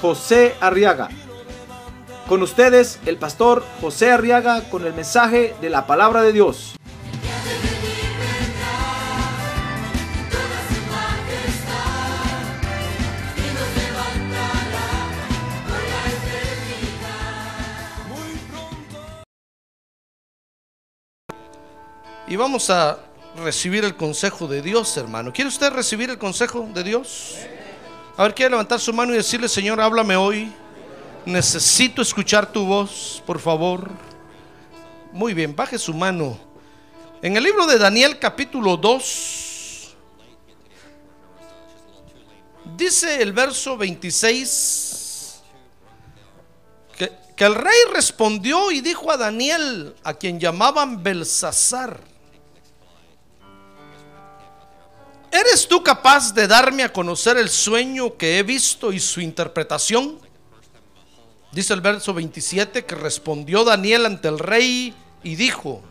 José Arriaga. Con ustedes, el pastor José Arriaga con el mensaje de la palabra de Dios. Y vamos a recibir el consejo de Dios, hermano. ¿Quiere usted recibir el consejo de Dios? A ver, quiere levantar su mano y decirle, Señor, háblame hoy. Necesito escuchar tu voz, por favor. Muy bien, baje su mano. En el libro de Daniel capítulo 2, dice el verso 26, que, que el rey respondió y dijo a Daniel, a quien llamaban Belsasar, ¿Eres tú capaz de darme a conocer el sueño que he visto y su interpretación? Dice el verso 27 que respondió Daniel ante el rey y dijo,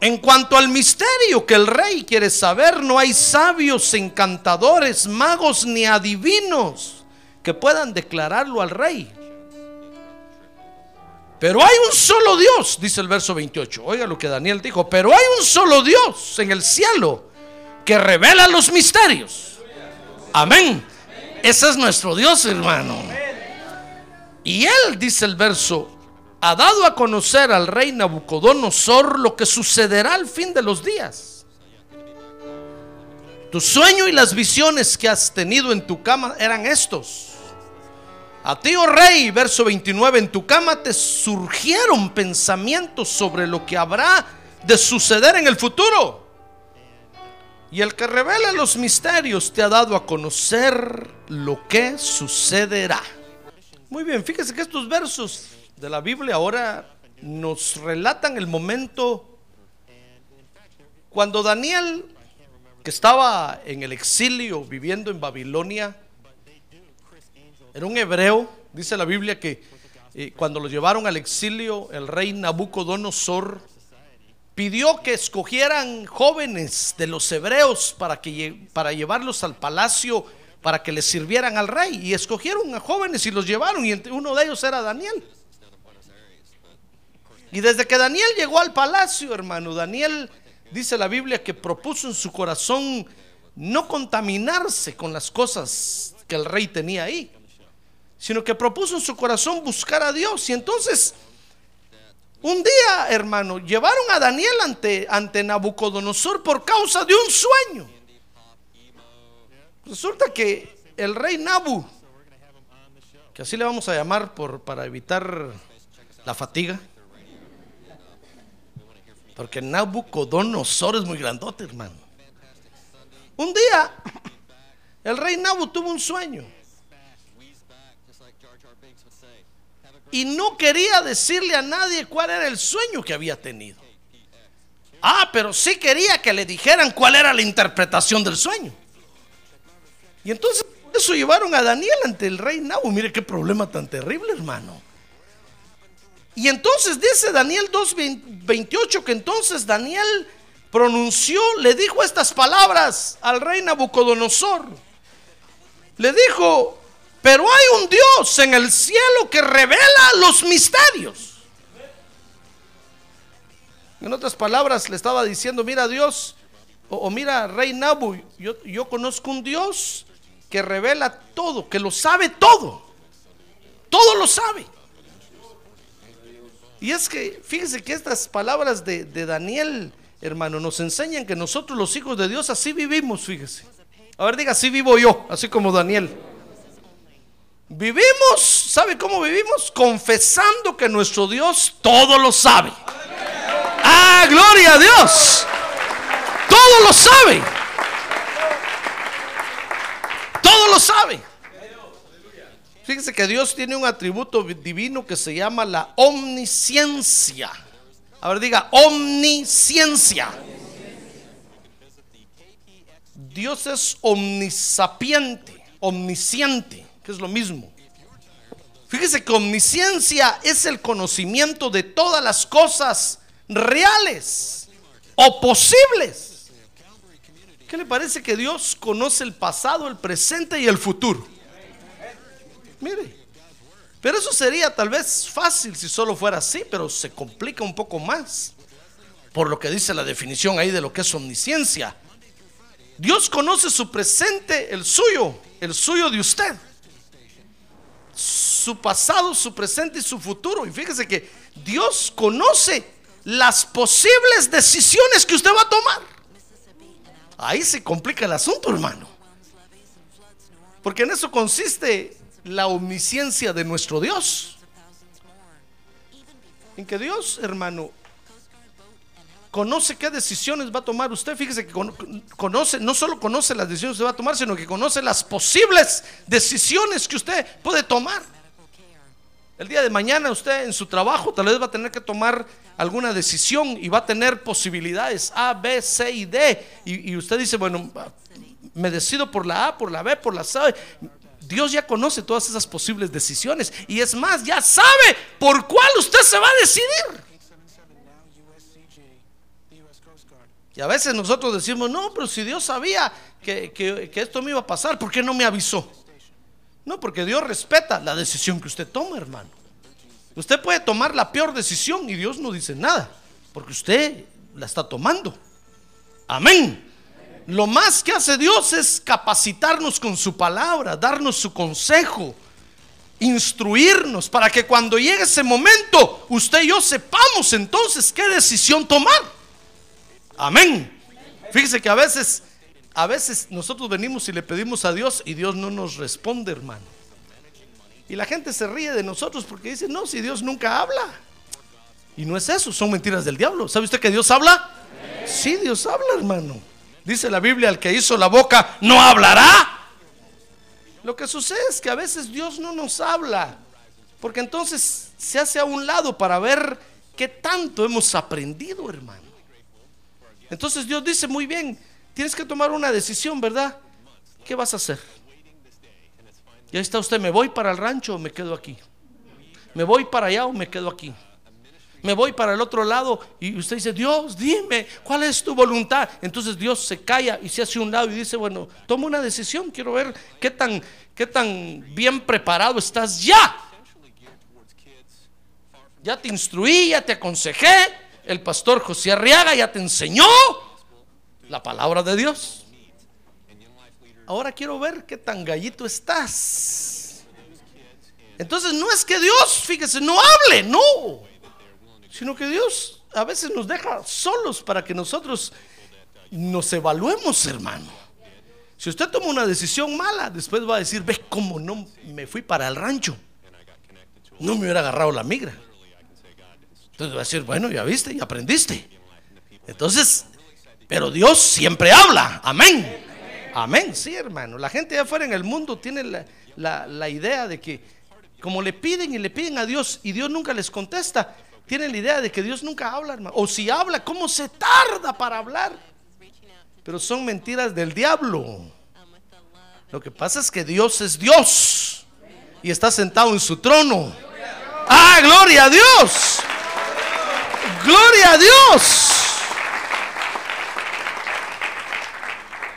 en cuanto al misterio que el rey quiere saber, no hay sabios, encantadores, magos ni adivinos que puedan declararlo al rey. Pero hay un solo Dios, dice el verso 28. Oiga lo que Daniel dijo, pero hay un solo Dios en el cielo que revela los misterios. Amén. Ese es nuestro Dios, hermano. Y él, dice el verso, ha dado a conocer al rey Nabucodonosor lo que sucederá al fin de los días. Tu sueño y las visiones que has tenido en tu cama eran estos. A ti, oh rey, verso 29, en tu cama te surgieron pensamientos sobre lo que habrá de suceder en el futuro. Y el que revela los misterios te ha dado a conocer lo que sucederá. Muy bien, fíjese que estos versos de la Biblia ahora nos relatan el momento cuando Daniel, que estaba en el exilio viviendo en Babilonia, era un hebreo, dice la Biblia que eh, cuando lo llevaron al exilio, el rey Nabucodonosor pidió que escogieran jóvenes de los hebreos para, que, para llevarlos al palacio para que les sirvieran al rey. Y escogieron a jóvenes y los llevaron, y uno de ellos era Daniel. Y desde que Daniel llegó al palacio, hermano, Daniel dice la Biblia que propuso en su corazón no contaminarse con las cosas que el rey tenía ahí, sino que propuso en su corazón buscar a Dios. Y entonces un día, hermano, llevaron a Daniel ante, ante Nabucodonosor por causa de un sueño. Resulta que el rey Nabu, que así le vamos a llamar por, para evitar la fatiga, porque Nabucodonosor es muy grandote, hermano. Un día, el rey Nabu tuvo un sueño. Y no quería decirle a nadie cuál era el sueño que había tenido. Ah, pero sí quería que le dijeran cuál era la interpretación del sueño. Y entonces eso llevaron a Daniel ante el rey Nabu. Mire qué problema tan terrible, hermano. Y entonces dice Daniel 2:28 que entonces Daniel pronunció, le dijo estas palabras al rey Nabucodonosor. Le dijo, pero hay un Dios en el cielo que revela los misterios. En otras palabras, le estaba diciendo, mira Dios, o, mira Rey Nabu, yo, conozco un Dios que revela todo, que lo sabe todo. Todo lo sabe. Y es que, fíjese que estas palabras de, de, Daniel, hermano, nos enseñan que nosotros los hijos de Dios así vivimos, fíjese. A ver, diga, así vivo yo, así como Daniel. Vivimos, ¿sabe cómo vivimos? Confesando que nuestro Dios todo lo sabe. Ah, gloria a Dios. Todo lo sabe. Todo lo sabe. Fíjese que Dios tiene un atributo divino que se llama la omnisciencia. A ver, diga, omnisciencia. Dios es omnisapiente, omnisciente, que es lo mismo. Fíjese que omnisciencia es el conocimiento de todas las cosas reales o posibles. ¿Qué le parece que Dios conoce el pasado, el presente y el futuro? Mire, pero eso sería tal vez fácil si solo fuera así, pero se complica un poco más. Por lo que dice la definición ahí de lo que es omnisciencia. Dios conoce su presente, el suyo, el suyo de usted su pasado, su presente y su futuro. Y fíjese que Dios conoce las posibles decisiones que usted va a tomar. Ahí se complica el asunto, hermano. Porque en eso consiste la omnisciencia de nuestro Dios. En que Dios, hermano, conoce qué decisiones va a tomar usted. Fíjese que conoce, no solo conoce las decisiones que va a tomar, sino que conoce las posibles decisiones que usted puede tomar. El día de mañana usted en su trabajo tal vez va a tener que tomar alguna decisión y va a tener posibilidades A, B, C y D. Y, usted dice, bueno, me decido por la A, por la B, por la C. Dios ya conoce todas esas posibles decisiones y es más, ya sabe por cuál usted se va a decidir. Y a veces nosotros decimos, no, pero si Dios sabía que, que esto me iba a pasar, ¿por qué no me avisó? No, porque Dios respeta la decisión que usted toma, hermano. Usted puede tomar la peor decisión y Dios no dice nada, porque usted la está tomando. Amén. Lo más que hace Dios es capacitarnos con su palabra, darnos su consejo, instruirnos para que cuando llegue ese momento, usted y yo sepamos entonces qué decisión tomar. Amén. Fíjese que a veces a veces nosotros venimos y le pedimos a Dios y Dios no nos responde, hermano. Y la gente se ríe de nosotros porque dice, no, si Dios nunca habla. Y no es eso, son mentiras del diablo. ¿Sabe usted que Dios habla? Sí, Dios habla, hermano. Dice la Biblia, el que hizo la boca no hablará. Lo que sucede es que a veces Dios no nos habla, porque entonces se hace a un lado para ver qué tanto hemos aprendido, hermano. Entonces Dios dice, muy bien, Tienes que tomar una decisión, ¿verdad? ¿Qué vas a hacer? Ya está usted, ¿me voy para el rancho o me quedo aquí? ¿Me voy para allá o me quedo aquí? Me voy para el otro lado y usted dice, Dios, dime, ¿cuál es tu voluntad? Entonces Dios se calla y se hace un lado y dice, bueno, toma una decisión, quiero ver qué tan, qué tan bien preparado estás ya. Ya te instruí, ya te aconsejé, el pastor José Arriaga ya te enseñó, la palabra de Dios. Ahora quiero ver qué tan gallito estás. Entonces no es que Dios, fíjese, no hable, no. Sino que Dios a veces nos deja solos para que nosotros nos evaluemos, hermano. Si usted toma una decisión mala, después va a decir, ve cómo no me fui para el rancho. No me hubiera agarrado la migra. Entonces va a decir, bueno, ya viste, ya aprendiste. Entonces, pero Dios siempre habla. Amén. Amén. Sí, hermano. La gente de afuera en el mundo tiene la, idea de que como le piden y le piden a Dios y Dios nunca les contesta, tienen la idea de que Dios nunca habla, hermano. O si habla, ¿cómo se tarda para hablar? Pero son mentiras del diablo. Lo que pasa es que Dios es Dios y está sentado en su trono. Ah, gloria a Dios. Gloria a Dios.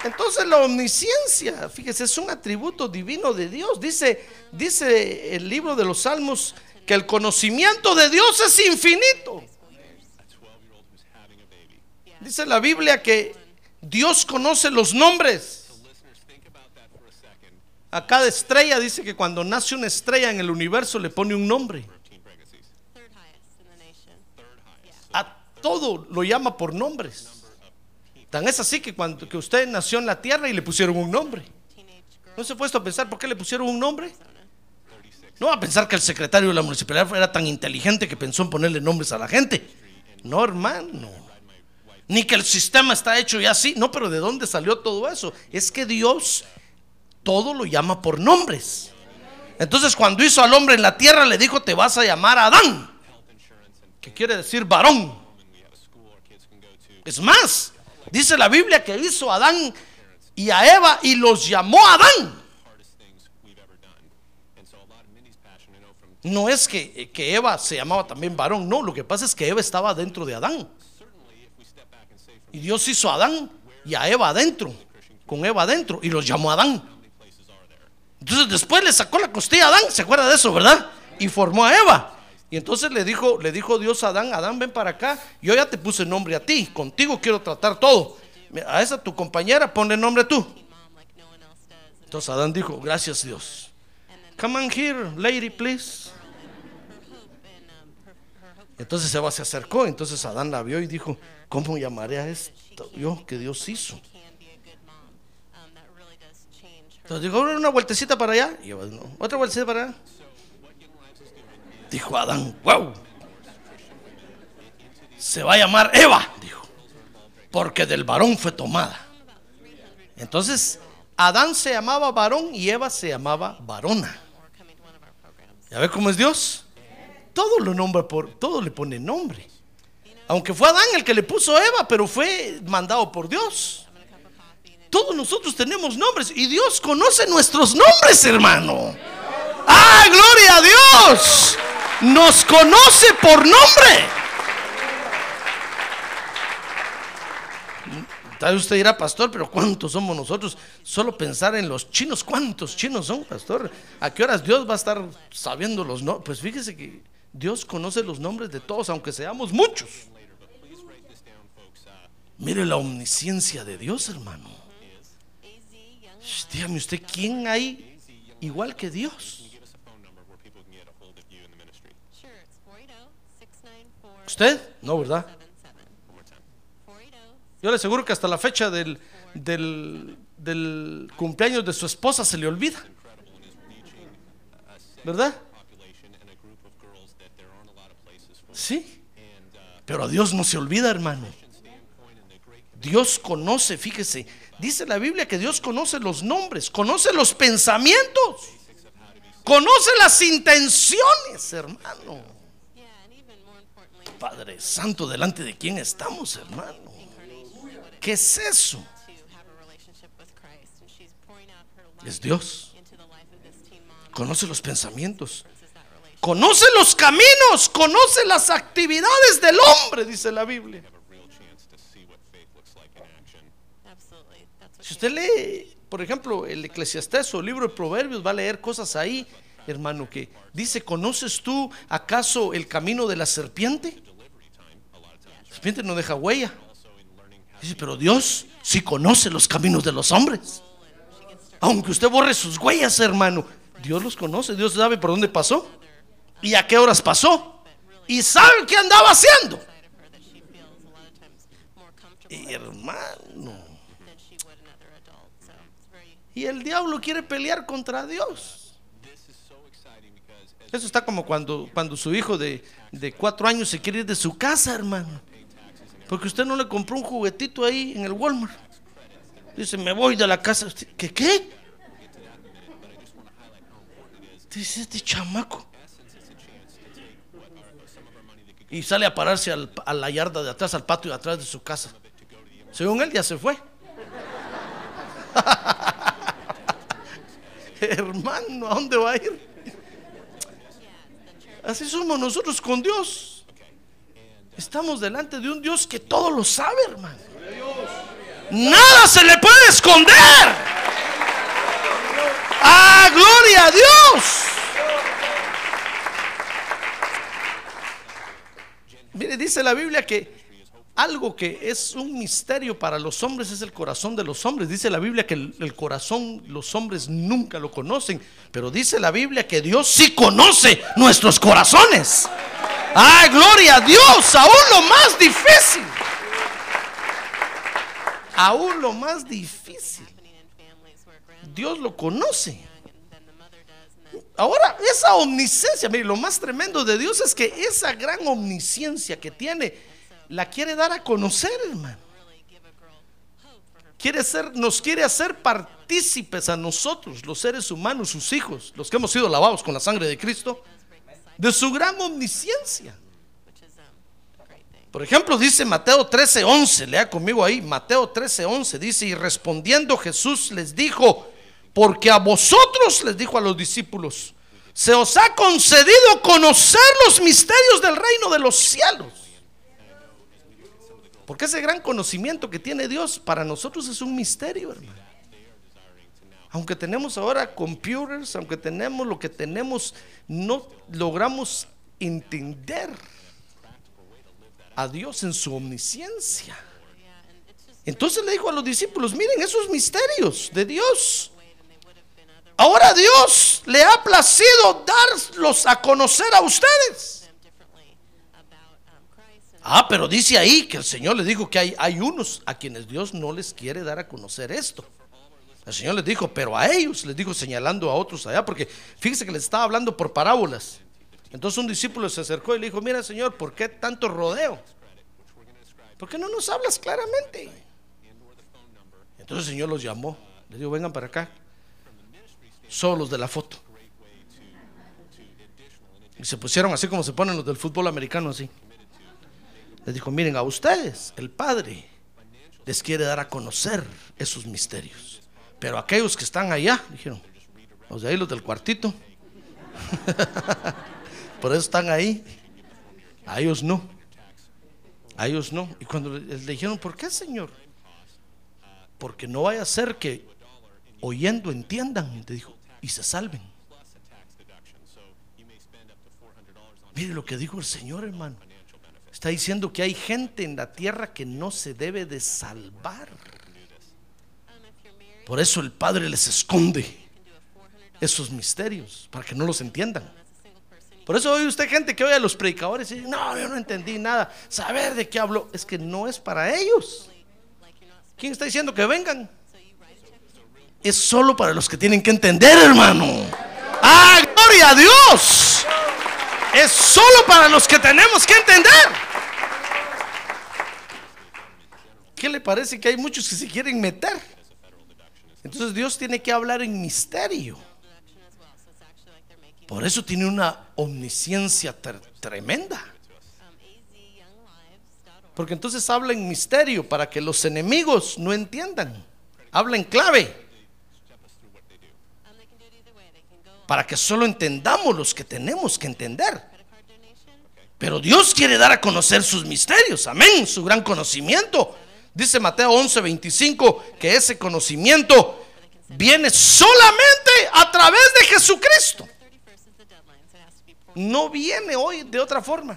Entonces la omnisciencia, fíjese, es un atributo divino de Dios. Dice, dice el libro de los Salmos que el conocimiento de Dios es infinito. Dice la Biblia que Dios conoce los nombres. A cada estrella dice que cuando nace una estrella en el universo le pone un nombre. Todo lo llama por nombres. Tan es así que cuando que usted nació en la tierra y le pusieron un nombre. ¿No se ha puesto a pensar por qué le pusieron un nombre? No a pensar que el secretario de la municipalidad era tan inteligente que pensó en ponerle nombres a la gente. No, hermano. Ni que el sistema está hecho ya así. No, pero ¿de dónde salió todo eso? Es que Dios todo lo llama por nombres. Entonces cuando hizo al hombre en la tierra le dijo, te vas a llamar Adán, que quiere decir varón. Es más, dice la Biblia que hizo a Adán y a Eva y los llamó Adán. No es que, que Eva se llamaba también varón, no, lo que pasa es que Eva estaba dentro de Adán. Y Dios hizo a Adán y a Eva adentro, con Eva adentro, y los llamó Adán. Entonces después le sacó la costilla a Adán, ¿se acuerda de eso, verdad? Y formó a Eva. Y entonces le dijo, le dijo Dios a Adán, Adán, ven para acá, yo ya te puse nombre a ti, contigo quiero tratar todo. A esa tu compañera ponle nombre tú. Entonces Adán dijo, gracias Dios. Come on here, lady, please. Entonces Eva se acercó, entonces Adán la vio y dijo, ¿cómo llamaré a esto yo que Dios hizo? Entonces dijo, una vueltecita para allá. Y Eva, no, otra vueltecita para allá. Dijo Adán, wow. Se va a llamar Eva, dijo. Porque del varón fue tomada. Entonces, Adán se llamaba varón y Eva se llamaba varona. ¿Ya ve cómo es Dios? Todo lo nombra por, todo le pone nombre. Aunque fue Adán el que le puso Eva, pero fue mandado por Dios. Todos nosotros tenemos nombres y Dios conoce nuestros nombres, hermano. ¡Ah, gloria a Dios! Nos conoce por nombre. Tal vez usted dirá, pastor, pero ¿cuántos somos nosotros? Solo pensar en los chinos, ¿cuántos chinos son, pastor? ¿A qué horas Dios va a estar sabiendo los nombres? Pues fíjese que Dios conoce los nombres de todos, aunque seamos muchos. Mire la omnisciencia de Dios, hermano. Dígame usted, ¿quién hay igual que Dios? ¿Usted? No, ¿verdad? Yo le aseguro que hasta la fecha del, del, cumpleaños de su esposa se le olvida. ¿Verdad? Sí. Pero a Dios no se olvida, hermano. Dios conoce, fíjese, dice la Biblia que Dios conoce los nombres, conoce los pensamientos, conoce las intenciones, hermano. Padre Santo, delante de quién estamos, hermano. ¿Qué es eso? Es Dios. Conoce los pensamientos. Conoce los caminos. Conoce las actividades del hombre, dice la Biblia. Si usted lee, por ejemplo, el Eclesiastés o el libro de Proverbios, va a leer cosas ahí, hermano, que dice, ¿conoces tú acaso el camino de la serpiente? Serpiente no deja huella. Dice, pero Dios sí conoce los caminos de los hombres. Aunque usted borre sus huellas, hermano, Dios los conoce, Dios sabe por dónde pasó y a qué horas pasó y sabe qué andaba haciendo. Hermano, y el diablo quiere pelear contra Dios. Eso está como cuando, cuando su hijo de, de cuatro años se quiere ir de su casa, hermano. Porque usted no le compró un juguetito ahí en el Walmart. Dice, me voy de la casa. ¿Qué qué? Dice este chamaco. Y sale a pararse a la yarda de atrás, al patio de atrás de su casa. Según él ya se fue. Hermano, ¿a dónde va a ir? Así somos nosotros con Dios. Estamos delante de un Dios que todo lo sabe, hermano. Nada se le puede esconder. ¡Ah, gloria a Dios! Mire, dice la Biblia que algo que es un misterio para los hombres es el corazón de los hombres. Dice la Biblia que el, corazón los hombres nunca lo conocen, pero dice la Biblia que Dios sí conoce nuestros corazones. ¡Ay, gloria a Dios! Aún lo más difícil. Aún lo más difícil. Dios lo conoce. Ahora, esa omnisciencia, mire, lo más tremendo de Dios es que esa gran omnisciencia que tiene, la quiere dar a conocer, hermano. Quiere ser, nos quiere hacer partícipes a nosotros, los seres humanos, sus hijos, los que hemos sido lavados con la sangre de Cristo, de su gran omnisciencia. Por ejemplo, dice Mateo 13:11, lea conmigo ahí, Mateo 13:11 dice, y respondiendo Jesús les dijo, porque a vosotros, les dijo a los discípulos, se os ha concedido conocer los misterios del reino de los cielos. Porque ese gran conocimiento que tiene Dios para nosotros es un misterio, hermano. Aunque tenemos ahora computers, aunque tenemos lo que tenemos, no logramos entender a Dios en su omnisciencia. Entonces le dijo a los discípulos, miren esos misterios de Dios. Ahora Dios le ha placido darlos a conocer a ustedes. Ah, pero dice ahí que el Señor les dijo que hay, hay unos a quienes Dios no les quiere dar a conocer esto. El Señor les dijo, pero a ellos les dijo señalando a otros allá, porque fíjese que les estaba hablando por parábolas. Entonces un discípulo se acercó y le dijo, mira Señor, ¿por qué tanto rodeo? ¿Por qué no nos hablas claramente? Entonces el Señor los llamó. Les dijo, vengan para acá. Solos de la foto. Y se pusieron así como se ponen los del fútbol americano, así. Les dijo, miren, a ustedes, el Padre, les quiere dar a conocer esos misterios. Pero aquellos que están allá, dijeron, los de ahí, los del cuartito, por eso están ahí. A ellos no. A ellos no. Y cuando le dijeron, ¿por qué, Señor? Porque no vaya a ser que oyendo entiendan, te y se salven. Mire lo que dijo el Señor, hermano. Está diciendo que hay gente en la tierra que no se debe de salvar. Por eso el Padre les esconde esos misterios, para que no los entiendan. Por eso oye usted gente que oye a los predicadores y dice, no, yo no entendí nada. Saber de qué hablo es que no es para ellos. ¿Quién está diciendo que vengan? Es solo para los que tienen que entender, hermano. ¡Ah, gloria a Dios! Es solo para los que tenemos que entender. ¿Qué le parece que hay muchos que se quieren meter? Entonces Dios tiene que hablar en misterio. Por eso tiene una omnisciencia tremenda. Porque entonces habla en misterio para que los enemigos no entiendan. Habla en clave. Para que solo entendamos los que tenemos que entender. Pero Dios quiere dar a conocer sus misterios. Amén. Su gran conocimiento. Dice Mateo 11:25 que ese conocimiento viene solamente a través de Jesucristo. No viene hoy de otra forma.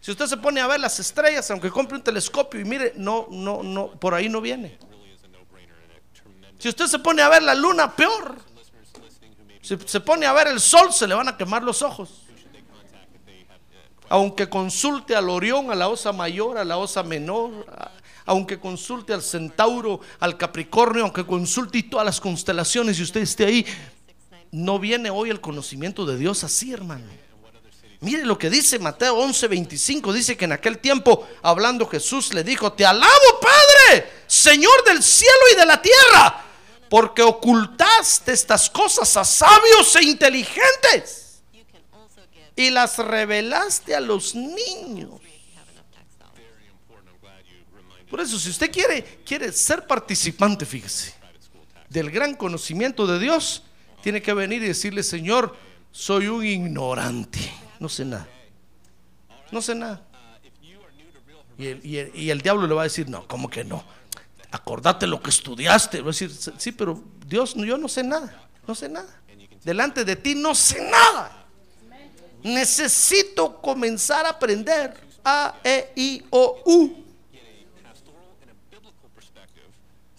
Si usted se pone a ver las estrellas, aunque compre un telescopio y mire, no, no, no, por ahí no viene. Si usted se pone a ver la luna, peor. Si se pone a ver el sol, se le van a quemar los ojos. Aunque consulte al Orión, a la Osa Mayor, a la Osa Menor, aunque consulte al Centauro, al Capricornio, aunque consulte todas las constelaciones y usted esté ahí, no viene hoy el conocimiento de Dios así, hermano. Mire lo que dice Mateo 11:25, dice que en aquel tiempo, hablando Jesús, le dijo, te alabo Padre, Señor del cielo y de la tierra, porque ocultaste estas cosas a sabios e inteligentes y las revelaste a los niños. Por eso, si usted quiere, quiere ser participante, fíjese, del gran conocimiento de Dios, tiene que venir y decirle, Señor, soy un ignorante, no sé nada. No sé nada. Y el, y el- y el diablo le va a decir, no, ¿cómo que no? Acordate lo que estudiaste. Va a decir, sí, pero Dios, yo no sé nada, no sé nada. Delante de ti no sé nada. Necesito comenzar a aprender A, E, I, O, U.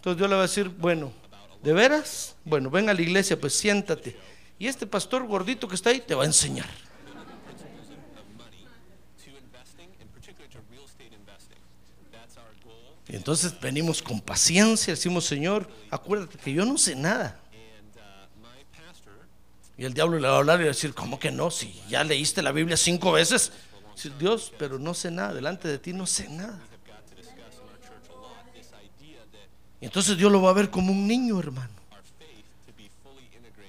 Entonces Dios le va a decir, bueno, ¿de veras? Bueno, ven a la iglesia, pues siéntate. Y este pastor gordito que está ahí te va a enseñar. Y entonces venimos con paciencia, decimos, Señor, acuérdate que yo no sé nada. Y el diablo le va a hablar y va a decir, ¿cómo que no? Si ya leíste la Biblia cinco veces. Dios, pero no sé nada, delante de ti no sé nada. Entonces Dios lo va a ver como un niño, hermano.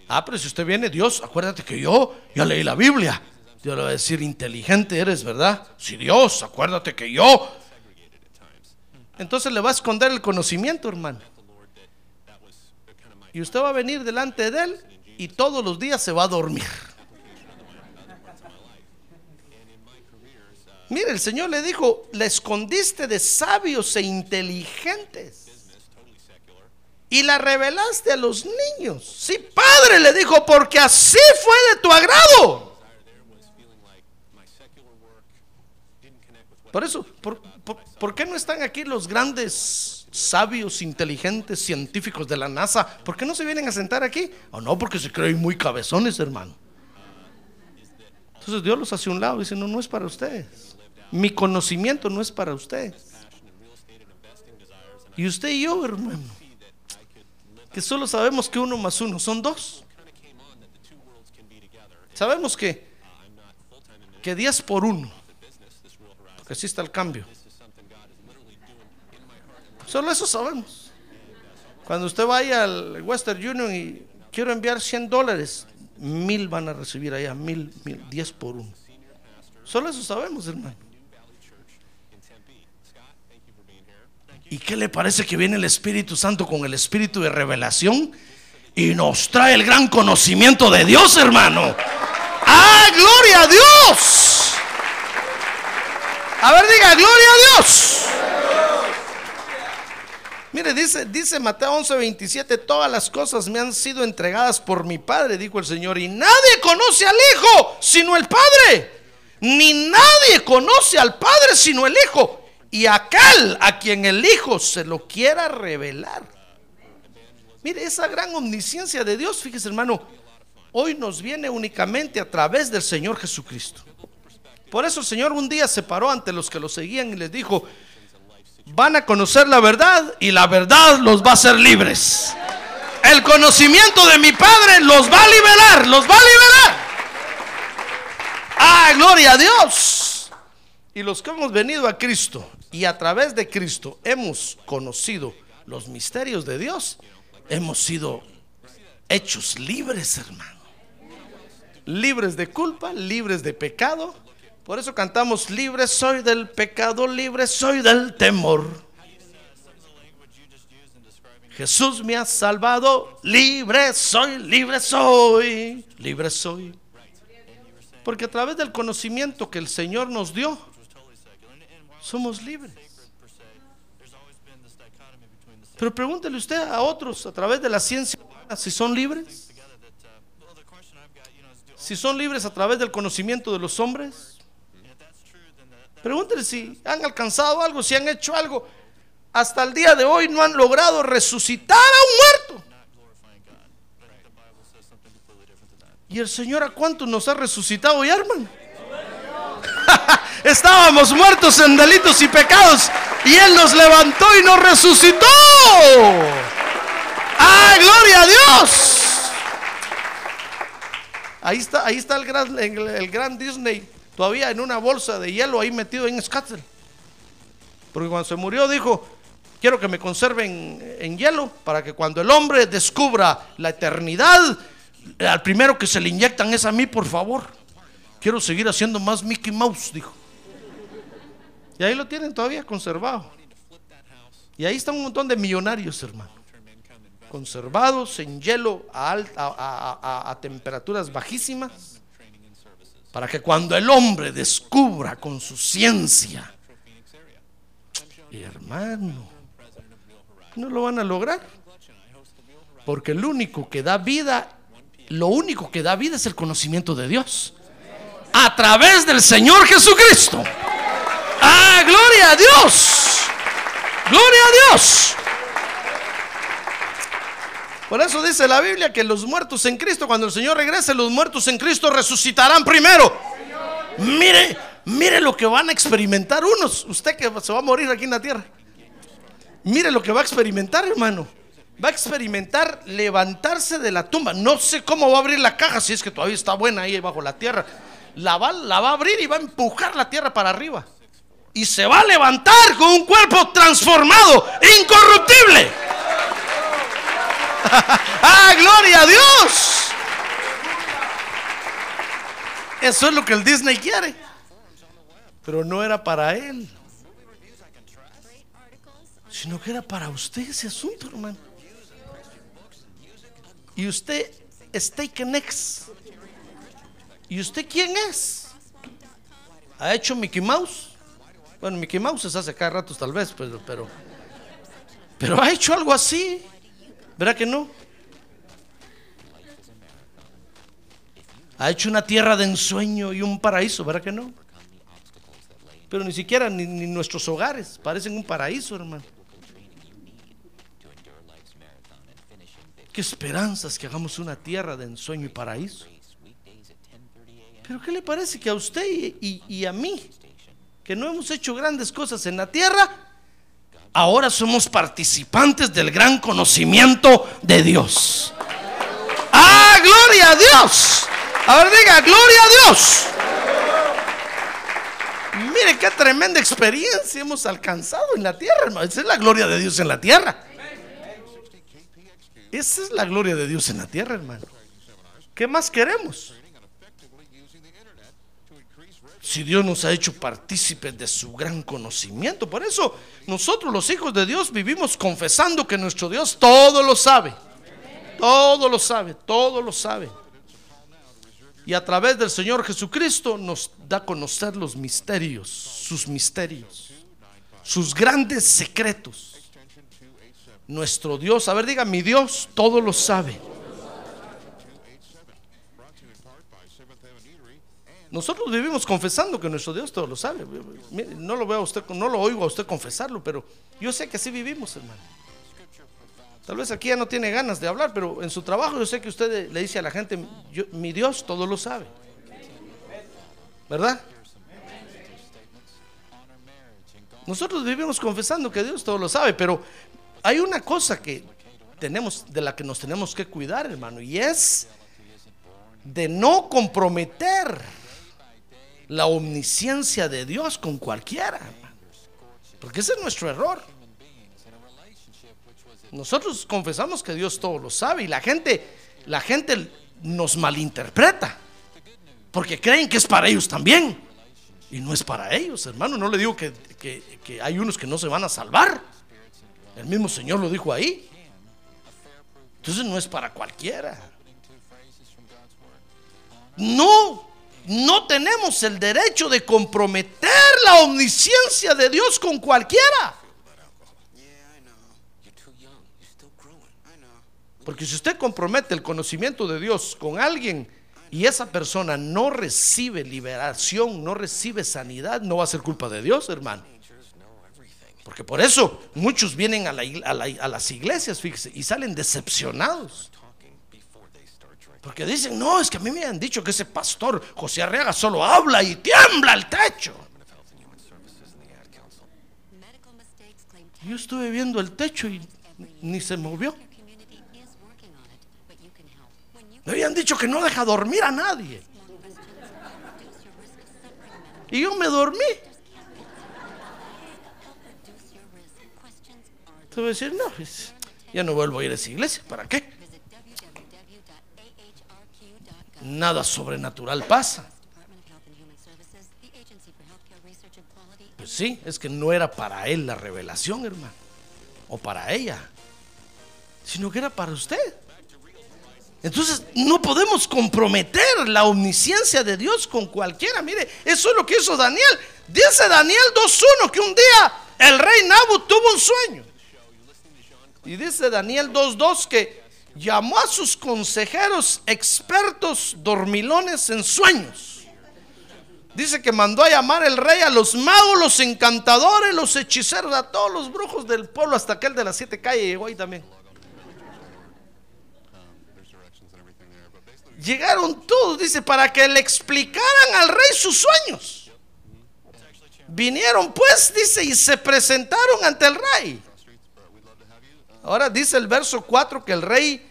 Ah, pero si usted viene, Dios, acuérdate que yo ya leí la Biblia. Dios le va a decir, inteligente eres, ¿verdad? Si Dios, acuérdate que yo. Entonces le va a esconder el conocimiento, hermano. Y usted va a venir delante de él y todos los días se va a dormir. Mire, el Señor le dijo, le escondiste de sabios e inteligentes y la revelaste a los niños. Sí, padre, le dijo, porque así fue de tu agrado. Por eso, ¿por, qué no están aquí los grandes sabios, inteligentes, científicos de la NASA? ¿Por qué no se vienen a sentar aquí? O no, porque se creen muy cabezones, hermano. Entonces Dios los hace a un lado y dice, no, no es para ustedes. Mi conocimiento no es para ustedes. Y usted y yo, hermano, que solo sabemos que uno más uno son dos. Sabemos que, que 10 por uno, porque así está el cambio. Solo eso sabemos. Cuando usted vaya al Western Union y quiero enviar 100 dólares, mil van a recibir allá, mil, mil, 10 por uno. Solo eso sabemos, hermano. ¿Y qué le parece que viene el Espíritu Santo con el Espíritu de revelación? Y nos trae el gran conocimiento de Dios, hermano. ¡Ah, gloria a Dios! A ver, diga, gloria a Dios. Mire, dice, dice Mateo 11, 27, todas las cosas me han sido entregadas por mi Padre, dijo el Señor, y nadie conoce al Hijo sino el Padre, ni nadie conoce al Padre sino el Hijo, y aquel a quien el Hijo se lo quiera revelar. Mire, esa gran omnisciencia de Dios, fíjese hermano, hoy nos viene únicamente a través del Señor Jesucristo. Por eso el Señor un día se paró ante los que lo seguían y les dijo, van a conocer la verdad y la verdad los va a hacer libres. El conocimiento de mi Padre los va a liberar, los va a liberar. Ah, gloria a Dios. Y los que hemos venido a Cristo y a través de Cristo hemos conocido los misterios de Dios, hemos sido hechos libres, hermano. Libres de culpa, libres de pecado. Por eso cantamos, libre soy del pecado, libre soy del temor. Jesús me ha salvado, libre soy, libre soy, libre soy. Porque a través del conocimiento que el Señor nos dio, somos libres. Pero pregúntele usted a otros a través de la ciencia si son libres. Si son libres a través del conocimiento de los hombres. Pregúntele si han alcanzado algo, si han hecho algo. Hasta el día de hoy no han logrado resucitar a un muerto. ¿Y el Señor a cuánto nos ha resucitado ya, hermano? Estábamos muertos en delitos y pecados y Él nos levantó y nos resucitó. ¡Ah, gloria a Dios! Ahí está, ahí está el gran, Disney, todavía en una bolsa de hielo ahí metido en Scottsdale. Porque cuando se murió dijo, quiero que me conserven en hielo para que cuando el hombre descubra la eternidad, al primero que se le inyectan es a mí, por favor. Quiero seguir haciendo más Mickey Mouse, dijo. Y ahí lo tienen todavía conservado. Y ahí están un montón de millonarios, hermano. Conservados en hielo a, alta, a, a, a temperaturas bajísimas. Para que cuando el hombre descubra con su ciencia, hermano, no lo van a lograr. Porque el único que da vida, lo único que da vida es el conocimiento de Dios. A través del Señor Jesucristo. ¡Ah, gloria a Dios! ¡Gloria a Dios! Por eso dice la Biblia que los muertos en Cristo, cuando el Señor regrese, los muertos en Cristo resucitarán primero. Mire, mire lo que van a experimentar unos. Usted que se va a morir aquí en la tierra. Mire lo que va a experimentar, hermano. Va a experimentar levantarse de la tumba. No sé cómo va a abrir la caja, si es que todavía está buena ahí bajo la tierra. La va, a abrir y va a empujar la tierra para arriba. Y se va a levantar con un cuerpo transformado, incorruptible. ¡Ah, gloria a Dios! Eso es lo que el Disney quiere. Pero no era para él. Sino que era para usted ese asunto, hermano. Y usted taken next. ¿Y usted quién es? ¿Ha hecho Mickey Mouse? Bueno, Mickey Mouse se hace cada ratos tal vez, pero, pero, pero ha hecho algo así. ¿Verdad que no? Ha hecho una tierra de ensueño y un paraíso, ¿verdad que no? Pero ni siquiera ni nuestros hogares parecen un paraíso, hermano. Qué esperanzas que hagamos una tierra de ensueño y paraíso. Pero ¿qué le parece que a usted y, a mí, que no hemos hecho grandes cosas en la tierra, ahora somos participantes del gran conocimiento de Dios? ¡Ah, gloria a Dios! A ver, diga, gloria a Dios. Mire qué tremenda experiencia hemos alcanzado en la tierra, hermano. Esa es la gloria de Dios en la tierra. Esa es la gloria de Dios en la tierra, hermano. ¿Qué más queremos? Si Dios nos ha hecho partícipes de su gran conocimiento. Por eso nosotros los hijos de Dios vivimos confesando que nuestro Dios todo lo sabe. Todo lo sabe, todo lo sabe. Y a través del Señor Jesucristo nos da a conocer los misterios, sus misterios, sus grandes secretos. Nuestro Dios, a ver, diga, mi Dios todo lo sabe. Nosotros vivimos confesando que nuestro Dios todo lo sabe. No lo veo a usted, no lo oigo a usted confesarlo, pero yo sé que así vivimos, hermano. Tal vez aquí ya no tiene ganas de hablar, pero en su trabajo yo sé que usted le dice a la gente, mi Dios todo lo sabe. ¿Verdad? Nosotros vivimos confesando que Dios todo lo sabe, pero hay una cosa que tenemos de la que nos tenemos que cuidar, hermano, y es de no comprometer la omnisciencia de Dios con cualquiera. Porque ese es nuestro error. Nosotros confesamos que Dios todo lo sabe y la gente, la gente nos malinterpreta. Porque creen que es para ellos también. Y no es para ellos, hermano. No le digo que, que- que hay unos que no se van a salvar. El mismo Señor lo dijo ahí. Entonces no es para cualquiera. No, no tenemos el derecho de comprometer la omnisciencia de Dios con cualquiera. Porque si usted compromete el conocimiento de Dios con alguien y esa persona no recibe liberación, no recibe sanidad, no va a ser culpa de Dios, hermano. Porque por eso muchos vienen a, las iglesias, fíjese, y salen decepcionados. Porque dicen, no, es que a mí me han dicho que ese pastor José Arriaga solo habla y tiembla el techo. Yo estuve viendo el techo y ni se movió. Me habían dicho que no deja dormir a nadie. Y yo me dormí. Te voy a decir, no, ya no vuelvo a ir a esa iglesia. ¿Para qué? Research and Quality, Pues sí, es que no era para él la revelación, hermano. O para ella. Sino que era para usted. Entonces no podemos comprometer la omnisciencia de Dios con cualquiera. Mire, eso es lo que hizo Daniel. Dice Daniel 2.1 que un día el rey Nabu tuvo un sueño. Y dice Daniel 2.2 que llamó a sus consejeros expertos dormilones en sueños. Dice que mandó a llamar el rey a los magos, los encantadores, los hechiceros, a todos los brujos del pueblo, hasta aquel de las siete calles llegó ahí también. Llegaron todos, dice, para que le explicaran al rey sus sueños. Vinieron pues, dice, y se presentaron ante el rey. Ahora dice el verso 4 que el rey,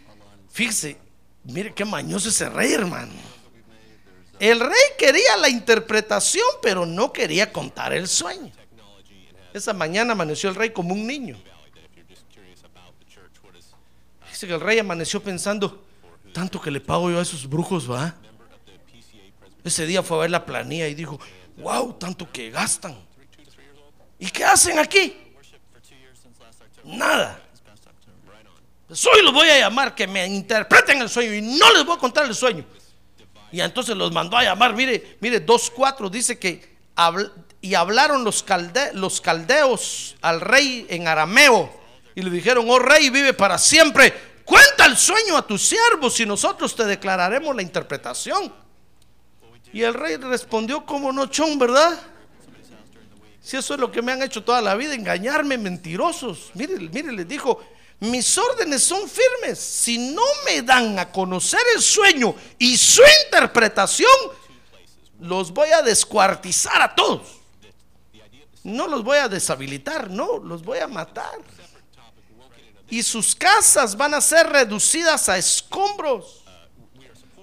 fíjese, mire qué mañoso ese rey, hermano. El rey quería la interpretación, pero no quería contar el sueño. Esa mañana amaneció el rey como un niño. Dice que el rey amaneció pensando, tanto que le pago yo a esos brujos, va. Ese día fue a ver la planilla y dijo, wow, tanto que gastan. ¿Y qué hacen aquí? Nada. Hoy los voy a llamar que me interpreten el sueño y no les voy a contar el sueño. Y entonces los mandó a llamar. Mire, mire, 2.4 dice que habl- y hablaron los, calde- los caldeos al rey en arameo y le dijeron, oh rey, vive para siempre. Cuenta el sueño a tus siervos y nosotros te declararemos la interpretación. Y el rey respondió como no chon, ¿verdad? Si eso es lo que me han hecho toda la vida, engañarme, mentirosos. Mire, mire, les dijo, mis órdenes son firmes. Si no me dan a conocer el sueño y su interpretación, los voy a descuartizar a todos. No los voy a deshabilitar, no, los voy a matar. Y sus casas van a ser reducidas a escombros.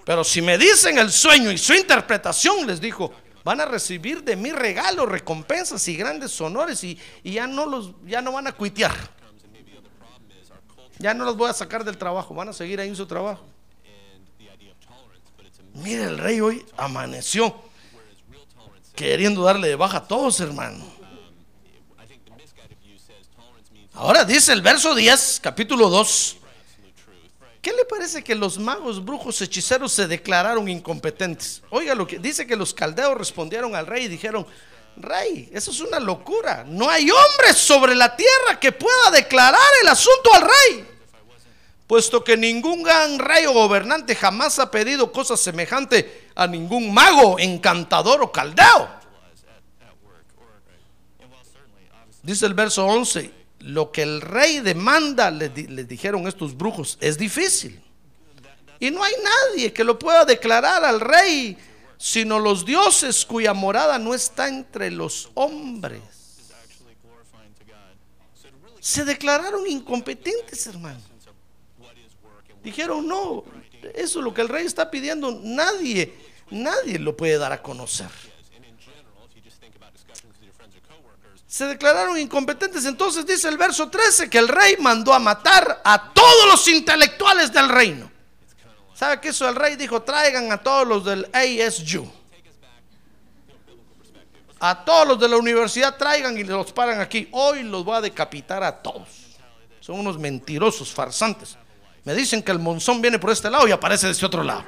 Pero si me dicen el sueño y su interpretación, les dijo, van a recibir de mí regalos, recompensas y grandes honores y, ya no los, ya no van a cuitear. Ya no los voy a sacar del trabajo, van a seguir ahí en su trabajo. Mire, el rey hoy amaneció queriendo darle de baja a todos, hermano. Ahora dice el verso 10, capítulo 2. ¿Qué le parece que los magos, brujos, hechiceros se declararon incompetentes? Oiga lo que dice que los caldeos respondieron al rey y dijeron, rey, eso es una locura. No hay hombre sobre la tierra que pueda declarar el asunto al rey. Puesto que ningún gran rey o gobernante jamás ha pedido cosa semejante a ningún mago, encantador o caldeo. Dice el verso 11, lo que el rey demanda, le, le dijeron estos brujos, es difícil. Y no hay nadie que lo pueda declarar al rey, sino los dioses cuya morada no está entre los hombres. Se declararon incompetentes, hermano. Dijeron, no, eso es lo que el rey está pidiendo, nadie, nadie lo puede dar a conocer. se declararon incompetentes. Entonces dice el verso 13 que el rey mandó a matar a todos los intelectuales del reino. ¿Sabe qué hizo el rey? Dijo, traigan a todos los del ASU. A todos los de la universidad traigan y los paran aquí. Hoy los voy a decapitar a todos. Son unos mentirosos, farsantes. Me dicen que el monzón viene por este lado y aparece de este otro lado.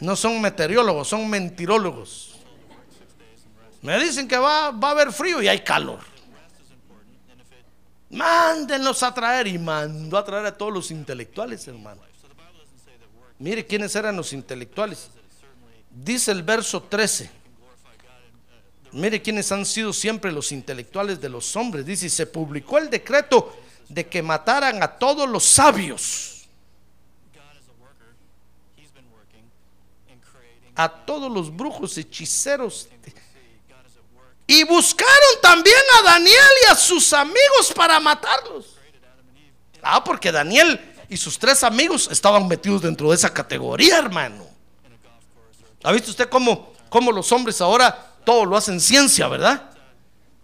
No son meteorólogos, son mentirólogos. Me dicen que va, va a haber frío y hay calor. Mándenlos a traer y mandó a traer a todos los intelectuales, hermano. Mire quiénes eran los intelectuales. Dice el verso 13. Mire quiénes han sido siempre los intelectuales de los hombres. Dice, se publicó el decreto de que mataran a todos los sabios, a todos los brujos, hechiceros. Y buscaron también a Daniel y a sus amigos para matarlos. Ah, porque Daniel y sus tres amigos estaban metidos dentro de esa categoría, hermano. ¿Ha visto usted cómo, cómo los hombres ahora todo lo hacen ciencia, verdad?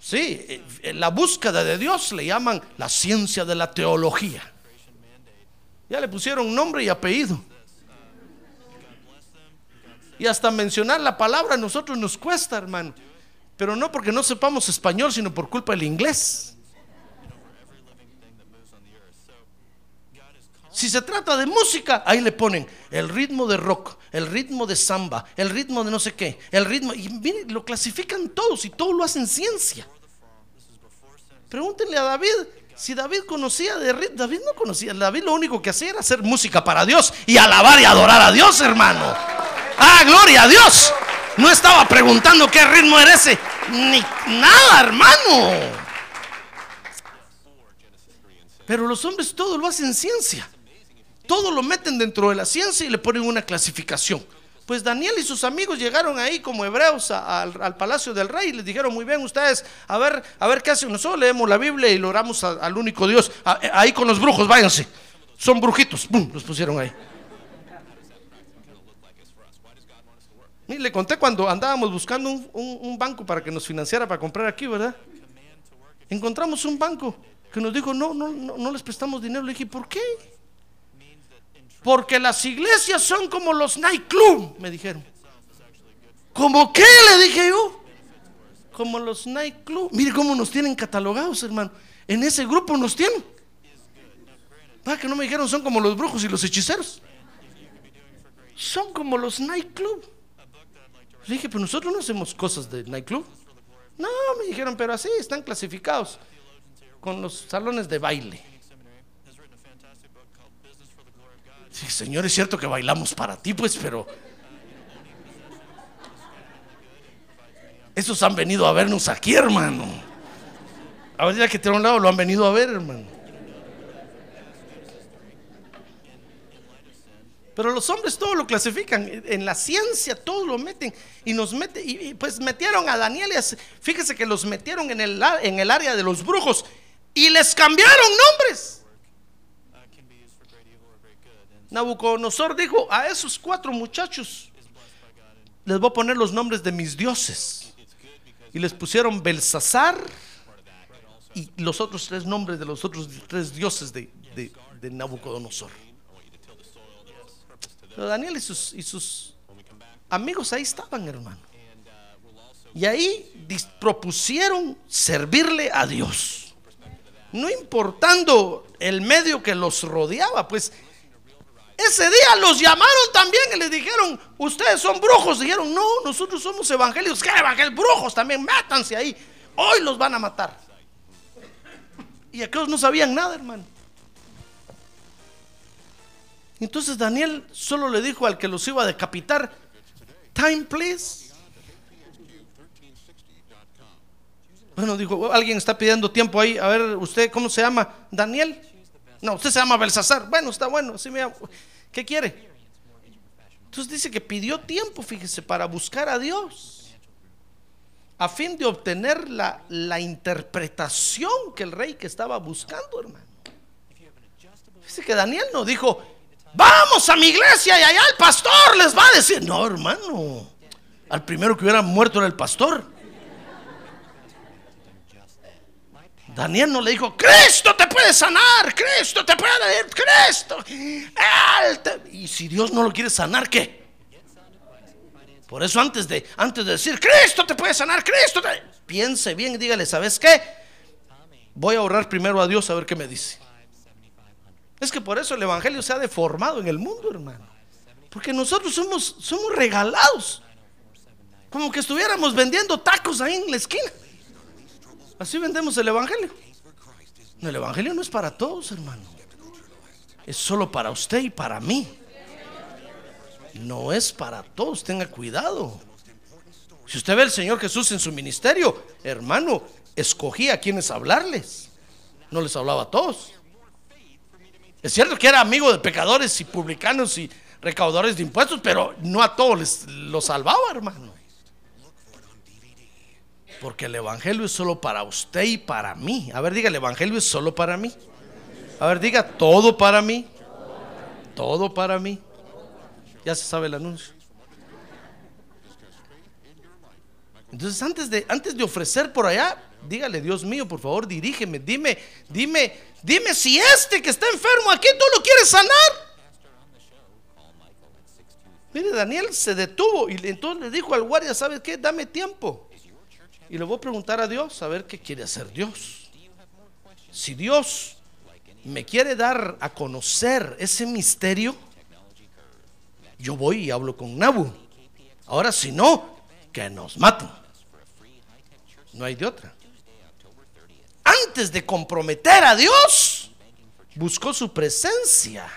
Sí, eh, la búsqueda de Dios le llaman la ciencia de la teología. Ya le pusieron nombre y apellido. Y hasta mencionar la palabra a nosotros nos cuesta, hermano. Pero no porque no sepamos español, sino por culpa del inglés. Si se trata de música, ahí le ponen el ritmo de rock, el ritmo de samba, el ritmo de no sé qué, el ritmo. Y miren, lo clasifican todos y todos lo hacen ciencia. Pregúntenle a David si David conocía de ritmo. David no conocía. David lo único que hacía era hacer música para Dios y alabar y adorar a Dios, hermano. Ah, gloria a Dios. No estaba preguntando qué ritmo era ese. Ni nada, hermano. Pero los hombres todo lo hacen ciencia. Todo lo meten dentro de la ciencia y le ponen una clasificación. Pues Daniel y sus amigos llegaron ahí como hebreos al, al palacio del rey y les dijeron, muy bien ustedes, a ver, a ver qué hacen. Nosotros leemos la Biblia y lo oramos a- al único Dios. A- ahí con los brujos, váyanse. Son brujitos. ¡Bum! Los pusieron ahí. Y le conté cuando andábamos buscando un banco para que nos financiara para comprar aquí, ¿verdad? Encontramos un banco que nos dijo, no, no, no, no les prestamos dinero. Le dije, ¿por qué? Porque las iglesias son como los nightclub, me dijeron. ¿Cómo qué? Le dije yo. Como los nightclub. Mire cómo nos tienen catalogados, hermano. En ese grupo nos tienen. Va que no me dijeron son como los brujos y los hechiceros. Son como los nightclub. Le dije, pero nosotros no hacemos cosas de nightclub. No, me dijeron, pero así están clasificados con los salones de baile. Sí, señor, es cierto que bailamos para ti, pues, pero esos han venido a vernos aquí, hermano. A ver, ya que tiene un lado lo han venido a ver, hermano. Pero los hombres todo lo clasifican. En la ciencia todo lo meten. Y nos meten. Y, pues metieron a Daniel. fíjese que los metieron en el, en el área de los brujos. Y les cambiaron nombres. Nabucodonosor dijo a esos cuatro muchachos. Les voy a poner los nombres de mis dioses. Y les pusieron Belsasar. Y los otros tres nombres de los otros tres dioses de, de- de Nabucodonosor. Pero Daniel y sus, y sus amigos ahí estaban, hermano. Y ahí propusieron servirle a Dios. No importando el medio que los rodeaba, pues ese día los llamaron también y les dijeron, ustedes son brujos. Dijeron, no, nosotros somos evangélicos. ¿Qué evangélicos? Brujos también, métanse ahí. Hoy los van a matar. Y aquellos no sabían nada, hermano. Entonces Daniel solo le dijo al que los iba a decapitar, time please. Bueno, dijo, alguien está pidiendo tiempo ahí. A ver, usted, ¿cómo se llama? Daniel. No, usted se llama Belsasar. Bueno, está bueno, me. ¿Qué quiere? Entonces dice que pidió tiempo, fíjese, para buscar a Dios. A fin de obtener la, la interpretación que el rey que estaba buscando, hermano. Dice que Daniel no dijo, vamos a mi iglesia y allá el pastor les va a decir, no hermano, al primero que hubiera muerto era el pastor. Daniel no le dijo, Cristo te puede sanar, Cristo te puede, Cristo. Él te-". Y si Dios no lo quiere sanar, ¿qué? Por eso antes de, antes de decir, Cristo te puede sanar, Cristo te... Piense bien y dígale, ¿sabes qué? Voy a orar primero a Dios a ver qué me dice. Es que por eso el Evangelio se ha deformado en el mundo, hermano. Porque nosotros somos, somos regalados. Como que estuviéramos vendiendo tacos ahí en la esquina. Así vendemos el Evangelio. El Evangelio no es para todos, hermano. Es solo para usted y para mí. No es para todos, tenga cuidado. Si usted ve al Señor Jesús en su ministerio, hermano, escogía a quienes hablarles. No les hablaba a todos. Es cierto que era amigo de pecadores y publicanos y recaudadores de impuestos, pero no a todos les los salvaba, hermano. Porque el Evangelio es solo para usted y para mí. A ver, diga, el Evangelio es solo para mí. A ver, diga, todo para mí. Todo para mí. Ya se sabe el anuncio. Entonces, antes de, antes de ofrecer por allá, dígale, Dios mío, por favor, dirígeme, dime, dime, dime si este que está enfermo aquí tú lo quieres sanar. Mire, Daniel se detuvo y entonces le dijo al guardia, ¿sabes qué? Dame tiempo. Y le voy a preguntar a Dios a ver qué quiere hacer Dios. Si Dios me quiere dar a conocer ese misterio, yo voy y hablo con Nabu. Ahora si no, que nos maten. No hay de otra. Antes de comprometer a Dios, buscó su presencia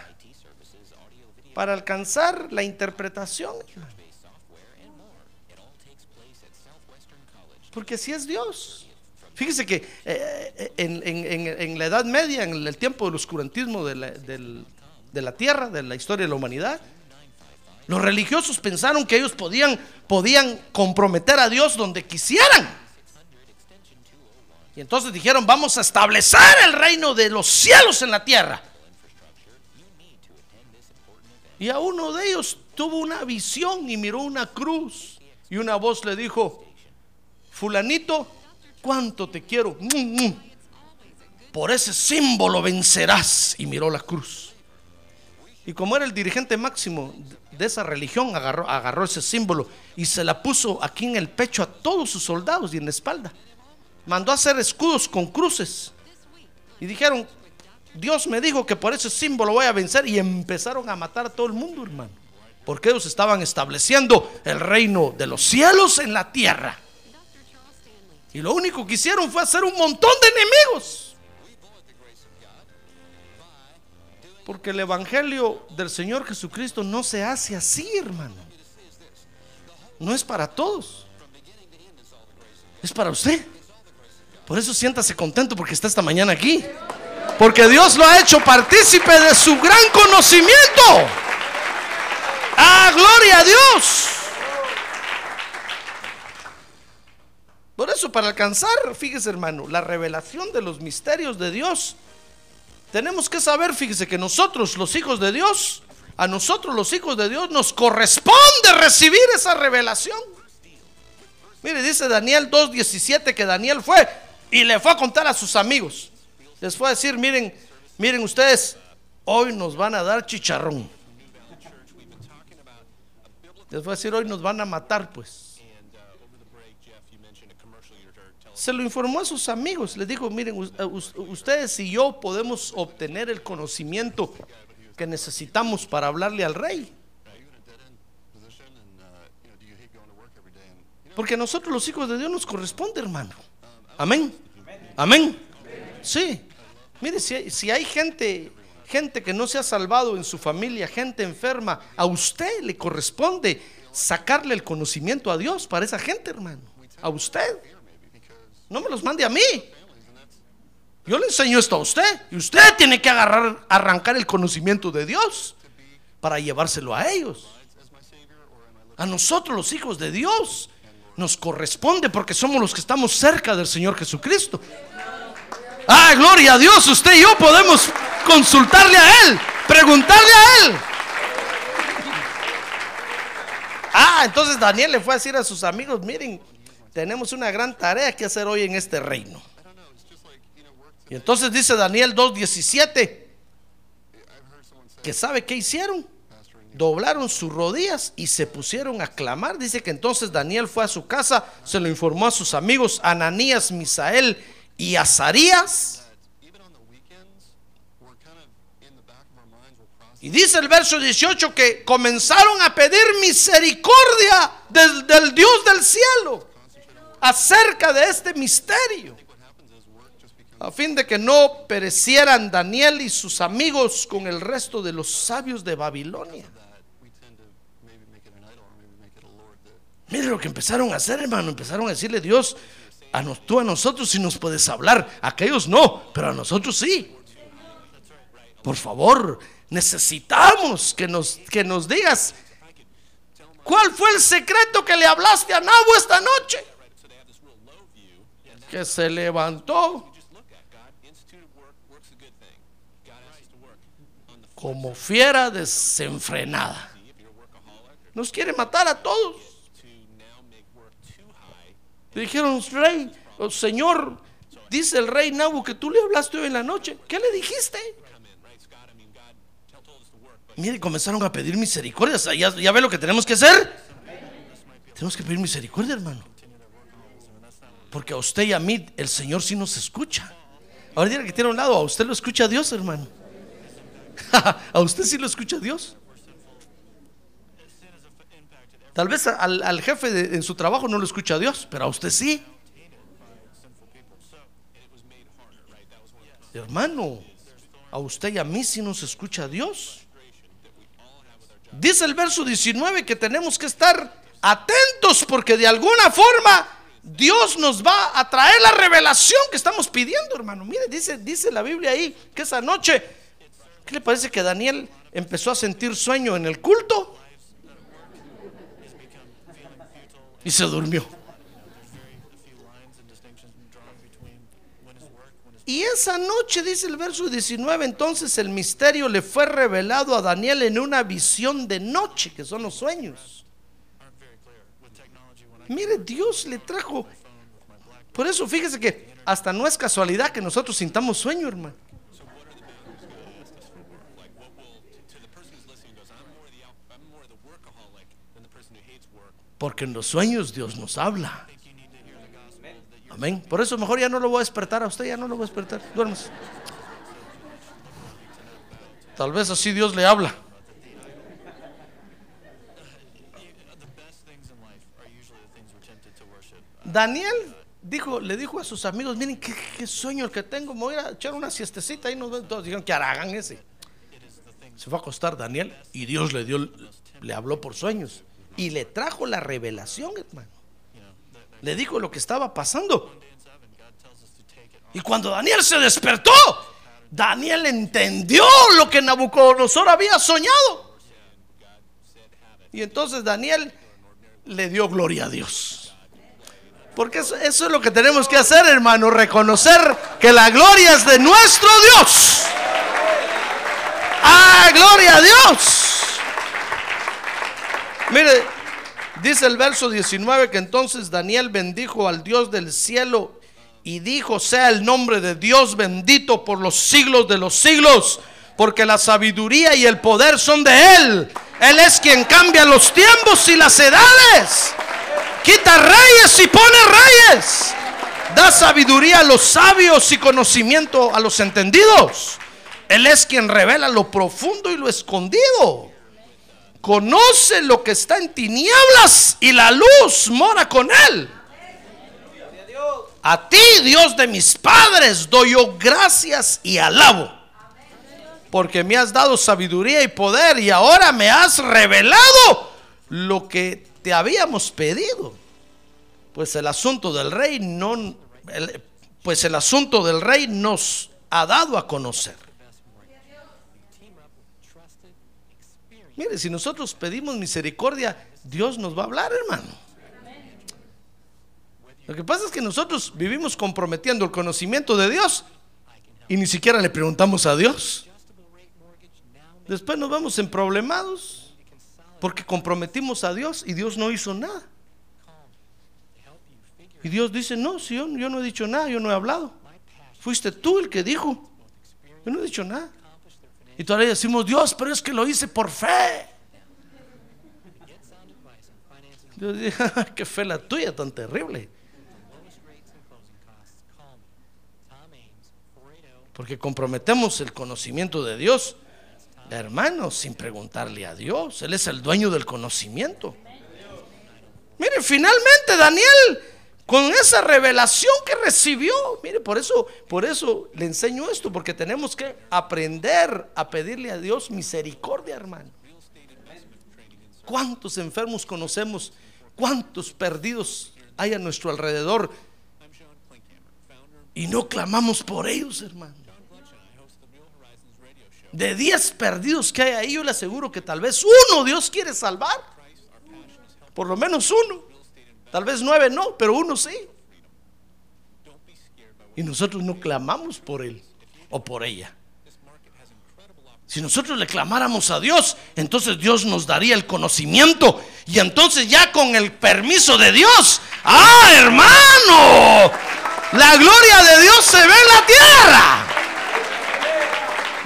para alcanzar la interpretación. Porque si es Dios. Fíjese que eh, en, en- la Edad Media, en el tiempo del oscurantismo de la, tierra, de la historia de la humanidad, los religiosos pensaron que ellos podían comprometer a Dios donde quisieran. Y entonces dijeron, vamos a establecer el reino de los cielos en la tierra. Y a uno de ellos tuvo una visión y miró una cruz. Y una voz le dijo, fulanito, cuánto te quiero. Mm, mm. Por ese símbolo vencerás. Y miró la cruz. Y como era el dirigente máximo de esa religión, agarró, ese símbolo y se la puso aquí en el pecho a todos sus soldados y en la espalda. Mandó a hacer escudos con cruces. Y dijeron, Dios me dijo que por ese símbolo voy a vencer. Y empezaron a matar a todo el mundo, hermano. Porque ellos estaban estableciendo el reino de los cielos en la tierra. Y lo único que hicieron fue hacer un montón de enemigos. Porque el Evangelio del Señor Jesucristo no se hace así, hermano. No es para todos. Es para usted. Por eso siéntase contento porque está esta mañana aquí. Porque Dios lo ha hecho partícipe de su gran conocimiento. ¡Ah, gloria a Dios! Por eso, para alcanzar, fíjese hermano, la revelación de los misterios de Dios, tenemos que saber, fíjese que nosotros, los hijos de Dios, a nosotros los hijos de Dios nos corresponde recibir esa revelación. Mire, dice Daniel 2.17 que Daniel fue y le fue a contar a sus amigos. Les fue a decir, miren, miren ustedes, hoy nos van a dar chicharrón. Les fue a decir, hoy nos van a matar, pues. Se lo informó a sus amigos. Les dijo, miren, eh, us- ustedes y yo podemos obtener el conocimiento que necesitamos para hablarle al rey. Porque a nosotros los hijos de Dios nos corresponde, hermano. Amén. Amén. Sí. Mire, si hay, si hay gente, gente que no se ha salvado en su familia, gente enferma, a usted le corresponde sacarle el conocimiento a Dios para esa gente, hermano. A usted. No me los mande a mí. Yo le enseño esto a usted. Y usted tiene que agarrar, arrancar el conocimiento de Dios para llevárselo a ellos. A nosotros los hijos de Dios nos corresponde porque somos los que estamos cerca del Señor Jesucristo. Ah, gloria a Dios, usted y yo podemos consultarle a Él, preguntarle a Él. Ah, entonces Daniel le fue a decir a sus amigos, miren, tenemos una gran tarea que hacer hoy en este reino. Y entonces dice Daniel 2.17, que sabe qué hicieron. Doblaron sus rodillas y se pusieron a clamar. Dice que entonces Daniel fue a su casa, se lo informó a sus amigos Ananías, Misael y Azarías. Y dice el verso 18 que comenzaron a pedir misericordia del, Dios del cielo acerca de este misterio. A fin de que no perecieran Daniel y sus amigos con el resto de los sabios de Babilonia. Mire lo que empezaron a hacer, hermano. Empezaron a decirle, Dios, a tú a nosotros sí nos puedes hablar. Aquellos no, pero a nosotros sí. Por favor, necesitamos que nos, que nos digas cuál fue el secreto que le hablaste a Nabu esta noche. Que se levantó como fiera desenfrenada. Nos quiere matar a todos. Dijeron, rey, oh, señor, dice el rey Nabu que tú le hablaste hoy en la noche. ¿Qué le dijiste? Mire, comenzaron a pedir misericordia. ¿Ya, ve lo que tenemos que hacer? Tenemos que pedir misericordia, hermano. Porque a usted y a mí el Señor sí nos escucha. Ahora diga que tiene a un lado, a usted lo escucha Dios, hermano. a usted sí lo escucha Dios. Tal vez al, jefe en su trabajo no lo escucha Dios, pero a usted sí. Hermano, a usted y a mí sí nos escucha Dios. Dice el verso 19 que tenemos que estar atentos porque de alguna forma Dios nos va a traer la revelación que estamos pidiendo, hermano. Mire, dice, dice la Biblia ahí que esa noche, ¿qué le parece que Daniel empezó a sentir sueño en el culto? Y se durmió. Y esa noche, dice el verso 19, entonces el misterio le fue revelado a Daniel en una visión de noche, que son los sueños. Mire, Dios le trajo. Por eso fíjese que hasta no es casualidad que nosotros sintamos sueño, hermano. Porque en los sueños Dios nos habla. Amén. Por eso mejor ya no lo voy a despertar a usted, ya no lo voy a despertar. Duermas. Tal vez así Dios le habla. Daniel dijo, le dijo a sus amigos, miren qué, qué sueño el que tengo, me voy a echar una siestecita y nos ven todos. Dijeron que hagan ese. Se fue a acostar Daniel y Dios le dio, le habló por sueños y le trajo la revelación, hermano. Le dijo lo que estaba pasando. Y cuando Daniel se despertó, Daniel entendió lo que Nabucodonosor había soñado. Y entonces Daniel le dio gloria a Dios. Porque eso, es lo que tenemos que hacer, hermano, reconocer que la gloria es de nuestro Dios. ¡Ah, gloria a Dios! Mire, dice el verso 19 que entonces Daniel bendijo al Dios del cielo y dijo, sea el nombre de Dios bendito por los siglos de los siglos, porque la sabiduría y el poder son de Él. Él es quien cambia los tiempos y las edades. Quita reyes y pone reyes. Da sabiduría a los sabios y conocimiento a los entendidos. Él es quien revela lo profundo y lo escondido. Conoce lo que está en tinieblas y la luz mora con él. A ti, Dios de mis padres, doy yo gracias y alabo. Porque me has dado sabiduría y poder y ahora me has revelado lo que te habíamos pedido. Pues el asunto del rey no pues el asunto del rey nos ha dado a conocer. Mire, si nosotros pedimos misericordia, Dios nos va a hablar, hermano. Lo que pasa es que nosotros vivimos comprometiendo el conocimiento de Dios y ni siquiera le preguntamos a Dios. Después nos vemos en problemados porque comprometimos a Dios y Dios no hizo nada. Y Dios dice, no, si yo no he dicho nada, yo no he hablado. Fuiste tú el que dijo. Yo no he dicho nada. Y todavía decimos, Dios, pero es que lo hice por fe. Dios dice, qué fe la tuya tan terrible. Porque comprometemos el conocimiento de Dios, hermanos, sin preguntarle a Dios. Él es el dueño del conocimiento. Mire, finalmente Daniel, con esa revelación que recibió, mire, por eso, por eso le enseño esto, porque tenemos que aprender a pedirle a Dios misericordia, hermano. ¿Cuántos enfermos conocemos? ¿Cuántos perdidos hay a nuestro alrededor? Y no clamamos por ellos, hermano. De 10 perdidos que hay ahí, yo le aseguro que tal vez uno Dios quiere salvar. Por lo menos uno. Tal vez nueve no, pero uno sí. Y nosotros no clamamos por él o por ella. Si nosotros le clamáramos a Dios, entonces Dios nos daría el conocimiento. Y entonces ya con el permiso de Dios, ah, hermano, la gloria de Dios se ve en la tierra.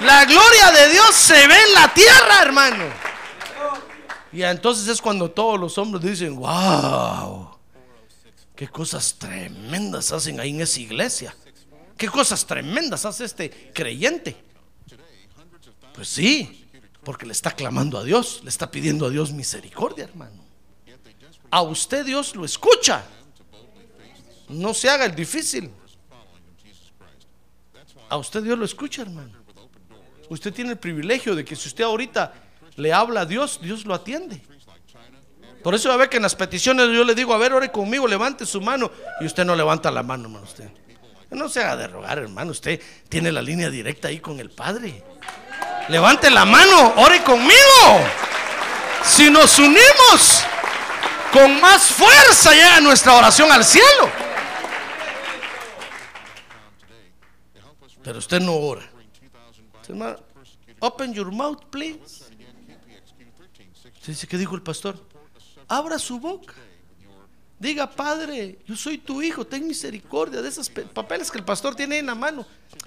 La gloria de Dios se ve en la tierra, hermano. Y entonces es cuando todos los hombres dicen, wow, qué cosas tremendas hacen ahí en esa iglesia. Qué cosas tremendas hace este creyente. Pues sí, porque le está clamando a Dios, le está pidiendo a Dios misericordia, hermano. A usted Dios lo escucha. No se haga el difícil. A usted Dios lo escucha, hermano. Usted tiene el privilegio de que si usted ahorita le habla a Dios, Dios lo atiende. Por eso a ver que en las peticiones yo le digo, a ver, ore conmigo, levante su mano. Y usted no levanta la mano, hermano, usted. No se haga de rogar, hermano. Usted tiene la línea directa ahí con el Padre. Levante la mano, ore conmigo. Si nos unimos, con más fuerza llega nuestra oración al cielo. Pero usted no ora. Open your mouth, please. Dice, ¿qué dijo el pastor? Abra su boca. Diga, Padre, yo soy tu hijo, ten misericordia de esos pe- papeles que el pastor tiene en la mano.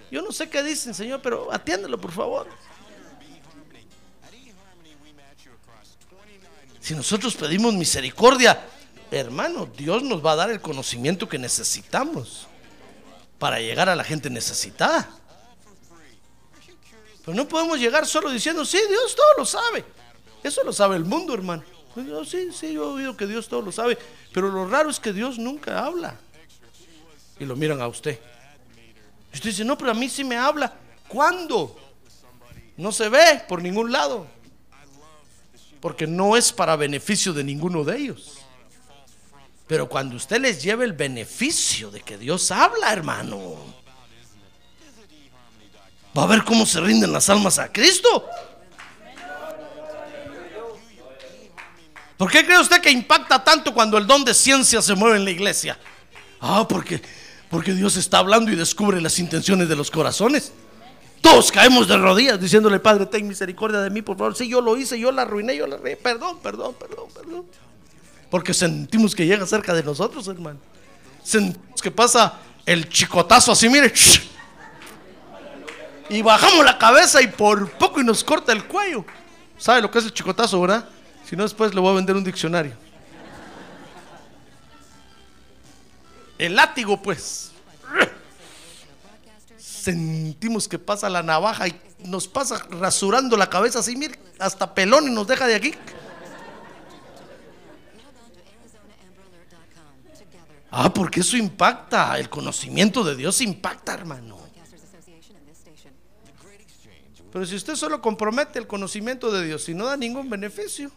Yo no sé qué dicen, Señor, pero atiéndelo, por favor. Si nosotros pedimos misericordia, hermano, Dios nos va a dar el conocimiento que necesitamos para llegar a la gente necesitada. Pero no podemos llegar solo diciendo, sí, Dios todo lo sabe. Eso lo sabe el mundo, hermano. Yo, sí, sí, yo he oído que Dios todo lo sabe. Pero lo raro es que Dios nunca habla. Y lo miran a usted. Usted dice, no, pero a mí sí me habla. ¿Cuándo? No se ve por ningún lado. Porque no es para beneficio de ninguno de ellos. Pero cuando usted les lleve el beneficio de que Dios habla, hermano, va a ver cómo se rinden las almas a Cristo. ¿Por qué cree usted que impacta tanto cuando el don de ciencia se mueve en la iglesia? Ah, porque, porque Dios está hablando y descubre las intenciones de los corazones. Todos caemos de rodillas diciéndole, Padre, ten misericordia de mí, por favor. Sí, yo lo hice, yo la arruiné, yo la arruiné. Perdón, perdón, perdón, perdón. Porque sentimos que llega cerca de nosotros, hermano. Sentimos que pasa el chicotazo así, mire. Y bajamos la cabeza y por poco y nos corta el cuello. ¿Sabe lo que es el chicotazo, verdad? Si no, después le voy a vender un diccionario. El látigo, pues. Sentimos que pasa la navaja y nos pasa rasurando la cabeza así, mire, hasta pelón y nos deja de aquí. Ah, porque eso impacta. El conocimiento de Dios impacta, hermano. Pero si usted solo compromete el conocimiento de Dios y no da ningún beneficio.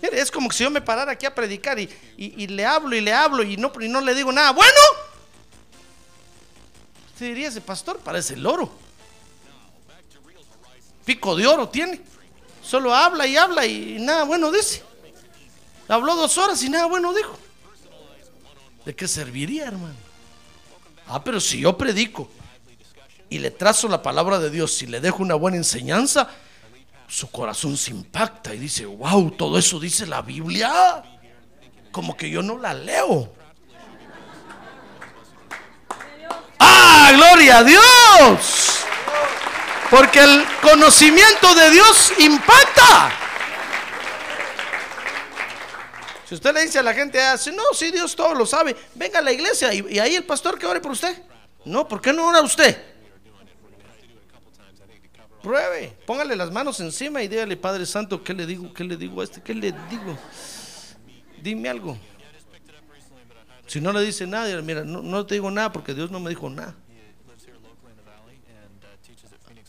Es como si yo me parara aquí a predicar y, le hablo y le hablo y no, y no le digo nada. Bueno, usted diría, ese pastor parece loro. Pico de oro tiene. Solo habla y habla y nada bueno dice. Habló dos horas y nada bueno dijo. ¿De qué serviría, hermano? Ah, pero si yo predico y le trazo la palabra de Dios y le dejo una buena enseñanza, su corazón se impacta y dice, wow, todo eso dice la Biblia. Como que yo no la leo. ¡Ah, gloria a Dios! Porque el conocimiento de Dios impacta. Si usted le dice a la gente, así, no, sí, Dios todo lo sabe, venga a la iglesia y, y ahí el pastor que ore por usted. No, ¿por qué no ora usted? Pruebe, póngale las manos encima y dígale, Padre Santo, ¿qué le digo? ¿Qué le digo a este? ¿Qué le digo? Dime algo. Si no le dice nada, mira, no, no te digo nada porque Dios no me dijo nada.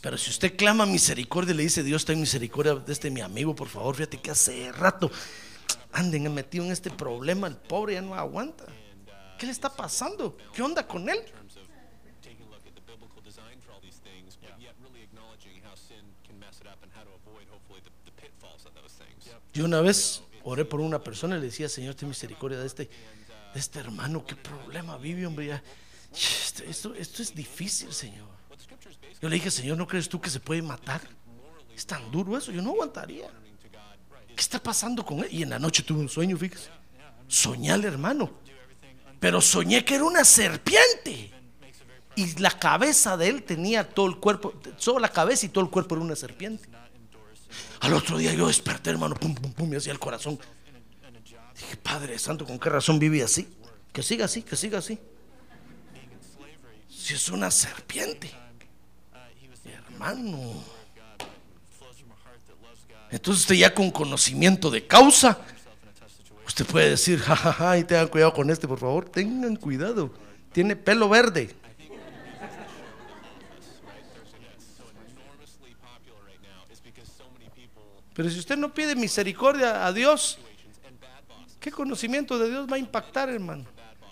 Pero si usted clama misericordia y le dice, Dios, ten misericordia de este mi amigo, por favor, fíjate que hace rato anden metido en este problema, el pobre ya no aguanta. ¿Qué le está pasando? ¿Qué onda con él? Yo una vez oré por una persona y le decía, Señor, ten misericordia de este, de este hermano, qué problema vive, hombre. ya. Esto, esto, esto es difícil, Señor. Yo le dije, Señor, ¿no crees tú que se puede matar? Es tan duro eso, yo no aguantaría. ¿Qué está pasando con él? Y en la noche tuve un sueño, fíjese. Soñé al hermano, pero soñé que era una serpiente. Y la cabeza de él tenía todo el cuerpo, solo la cabeza y todo el cuerpo era una serpiente. Al otro día yo desperté, hermano, pum, pum, pum, me hacía el corazón. Dije, Padre Santo, ¿con qué razón vive así? Que siga así, que siga así. Si es una serpiente, hermano. Entonces usted ya con conocimiento de causa, usted puede decir, jajaja, y tengan cuidado con este, por favor, tengan cuidado. Tiene pelo verde. Pero si usted no pide misericordia a Dios, ¿qué conocimiento de Dios va a impactar, hermano?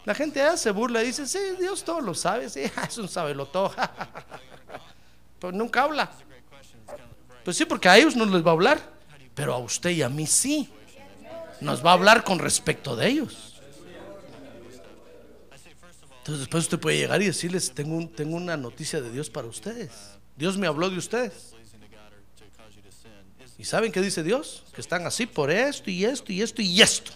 La gente ya se burla y dice, sí, Dios todo lo sabe, sí, es un sabelotó. Pero nunca habla. Pues sí, porque a ellos no les va a hablar, pero a usted y a mí sí. Nos va a hablar con respecto de ellos. Entonces después usted puede llegar y decirles, tengo, un- tengo una noticia de Dios para ustedes. Dios me habló de ustedes. ¿Y saben qué dice Dios? Que están así por esto y esto y esto y esto.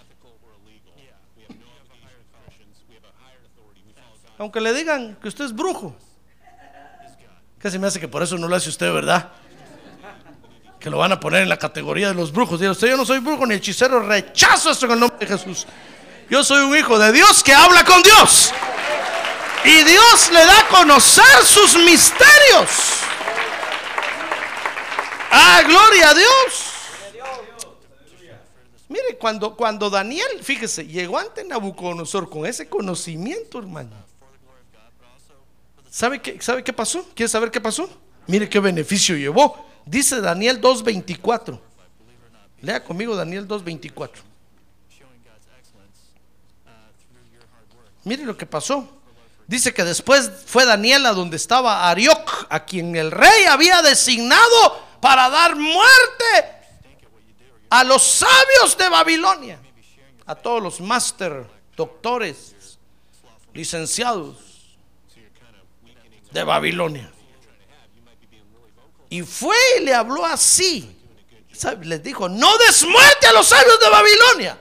Aunque le digan que usted es brujo. Se me hace que por eso no lo hace usted, ¿verdad? que lo van a poner en la categoría de los brujos. Diga usted, yo no soy brujo ni hechicero, rechazo esto en el nombre de Jesús. Yo soy un hijo de Dios que habla con Dios. Y Dios le da a conocer sus misterios. Ah, gloria a Dios. Mire, cuando, cuando Daniel, fíjese, llegó ante Nabucodonosor con ese conocimiento, hermano. ¿Sabe qué, ¿Sabe qué pasó? ¿Quiere saber qué pasó? Mire qué beneficio llevó. Dice Daniel 2.24. Lea conmigo Daniel 2.24. Mire lo que pasó. Dice que después fue Daniel a donde estaba Arioc, a quien el rey había designado para dar muerte a los sabios de Babilonia, a todos los máster, doctores, licenciados de Babilonia. Y fue y le habló así. Les dijo, no des muerte a los sabios de Babilonia.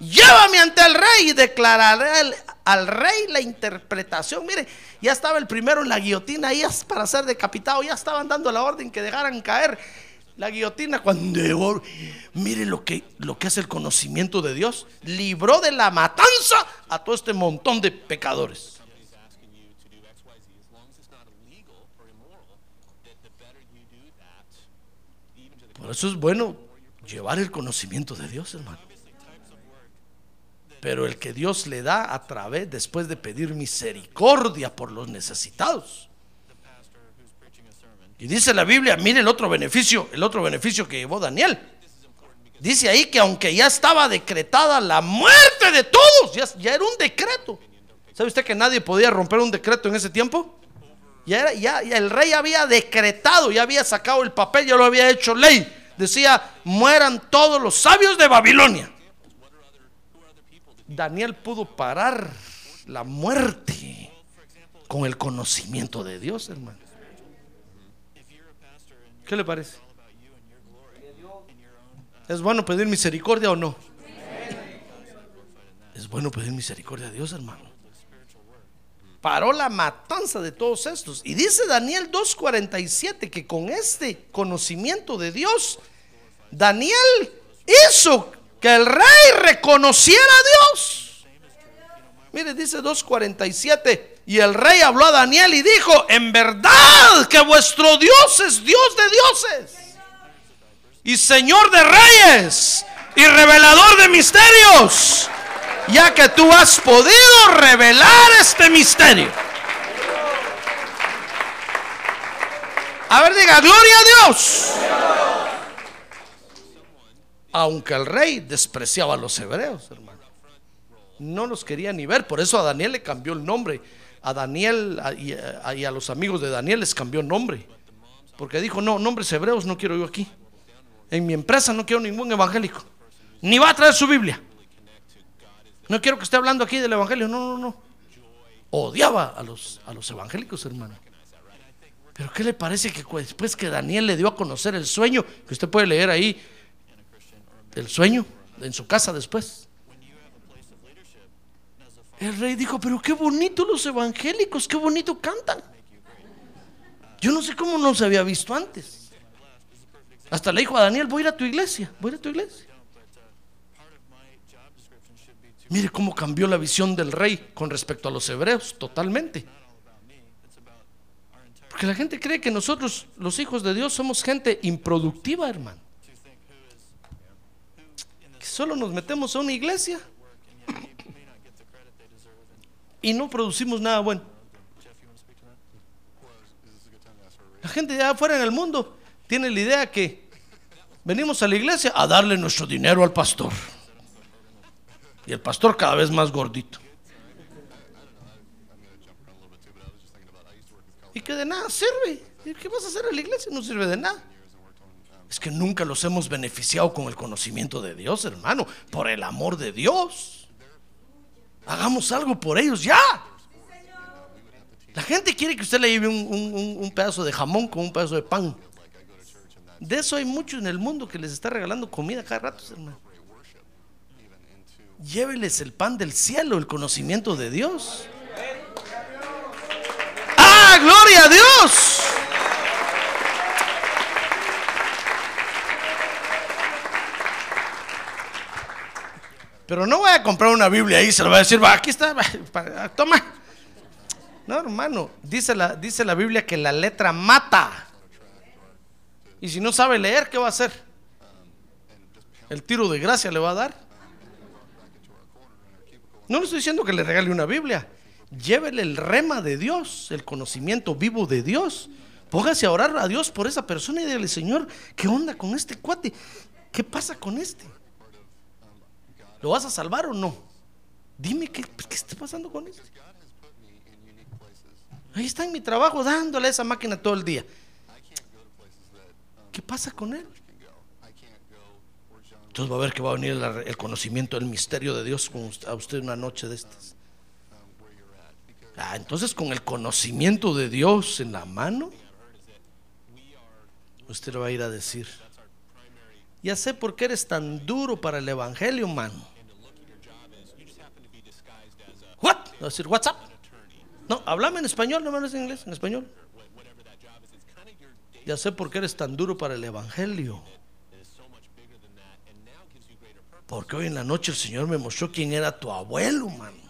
Llévame ante el rey y declararé al, rey la interpretación. Mire, ya estaba el primero en la guillotina, es para ser decapitado, ya estaban dando la orden que dejaran caer la guillotina cuando. Mire lo que, lo que hace el conocimiento de Dios. Libró de la matanza a todo este montón de pecadores. Por eso es bueno llevar el conocimiento de Dios, hermano. Pero el que Dios le da a través, después de pedir misericordia por los necesitados. Y dice la Biblia, mire el otro beneficio, el otro beneficio que llevó Daniel. Dice ahí que aunque ya estaba decretada la muerte de todos, ya, era un decreto. ¿Sabe usted que nadie podía romper un decreto en ese tiempo? Ya, era- ya el rey había decretado, ya había sacado el papel, ya lo había hecho ley. Decía, mueran todos los sabios de Babilonia. Daniel pudo parar la muerte con el conocimiento de Dios, hermano. ¿Qué le parece? ¿Es bueno pedir misericordia o no? Es bueno pedir misericordia a Dios, hermano. Paró la matanza de todos estos. Y dice Daniel 2.47 que con este conocimiento de Dios, Daniel hizo que el rey reconociera a Dios. Mire, dice 2.47. Y el rey habló a Daniel y dijo, en verdad que vuestro Dios es Dios de dioses y Señor de reyes y revelador de misterios, ya que tú has podido revelar este misterio. A ver, diga, gloria a Dios. Aunque el rey despreciaba a los hebreos, hermano. No los quería ni ver, por eso a Daniel le cambió el nombre. A Daniel y a, los amigos de Daniel les cambió nombre. Porque dijo, no, nombres hebreos no quiero yo aquí. En mi empresa no quiero ningún evangélico. Ni va a traer su Biblia. No quiero que esté hablando aquí del evangelio. No, no, no. Odiaba a los, a los evangélicos, hermano. Pero ¿qué le parece que después que Daniel le dio a conocer el sueño, que usted puede leer ahí, el sueño en su casa después? El rey dijo, pero qué bonito los evangélicos, qué bonito cantan. Yo no sé cómo no se había visto antes. Hasta le dijo a Daniel, voy a ir a tu iglesia, voy a ir a tu iglesia. Mire cómo cambió la visión del rey con respecto a los hebreos, totalmente. Porque la gente cree que nosotros, los hijos de Dios, somos gente improductiva, hermano. Solo nos metemos a una iglesia y no producimos nada bueno. La gente de afuera en el mundo tiene la idea que venimos a la iglesia a darle nuestro dinero al pastor. Y el pastor cada vez más gordito. Y que de nada sirve. ¿Y ¿Qué vas a hacer en la iglesia? No sirve de nada. Es que nunca los hemos beneficiado con el conocimiento de Dios, hermano. Por el amor de Dios. Hagamos algo por ellos ya. La gente quiere que usted le lleve un, un- pedazo de jamón con un pedazo de pan. De eso hay muchos en el mundo que les está regalando comida cada rato, hermano. Lléveles el pan del cielo, el conocimiento de Dios. ¡Ah, gloria a Dios! Pero no voy a comprar una Biblia ahí, se lo voy a decir, "Va, aquí está, toma. No, hermano, dice la, dice la Biblia que la letra mata. Y si no sabe leer, ¿qué va a hacer? El tiro de gracia le va a dar. No le estoy diciendo que le regale una Biblia. Llévele el rema de Dios, el conocimiento vivo de Dios. Póngase a orar a Dios por esa persona y dígale, Señor, ¿qué onda con este cuate? ¿Qué pasa con este? ¿Lo vas a salvar o no? Dime qué, qué está pasando con este. Ahí está en mi trabajo dándole a esa máquina todo el día. ¿Qué pasa con él? Entonces va a ver que va a venir el conocimiento del misterio de Dios con usted- a usted una noche de estas. Ah, entonces con el conocimiento de Dios en la mano, usted le va a ir a decir, ya sé por qué eres tan duro para el evangelio, mano. A decir, what's up? No, háblame en español, no me hables en inglés, en español. Ya sé por qué eres tan duro para el evangelio. Porque hoy en la noche el Señor me mostró quién era tu abuelo, mano.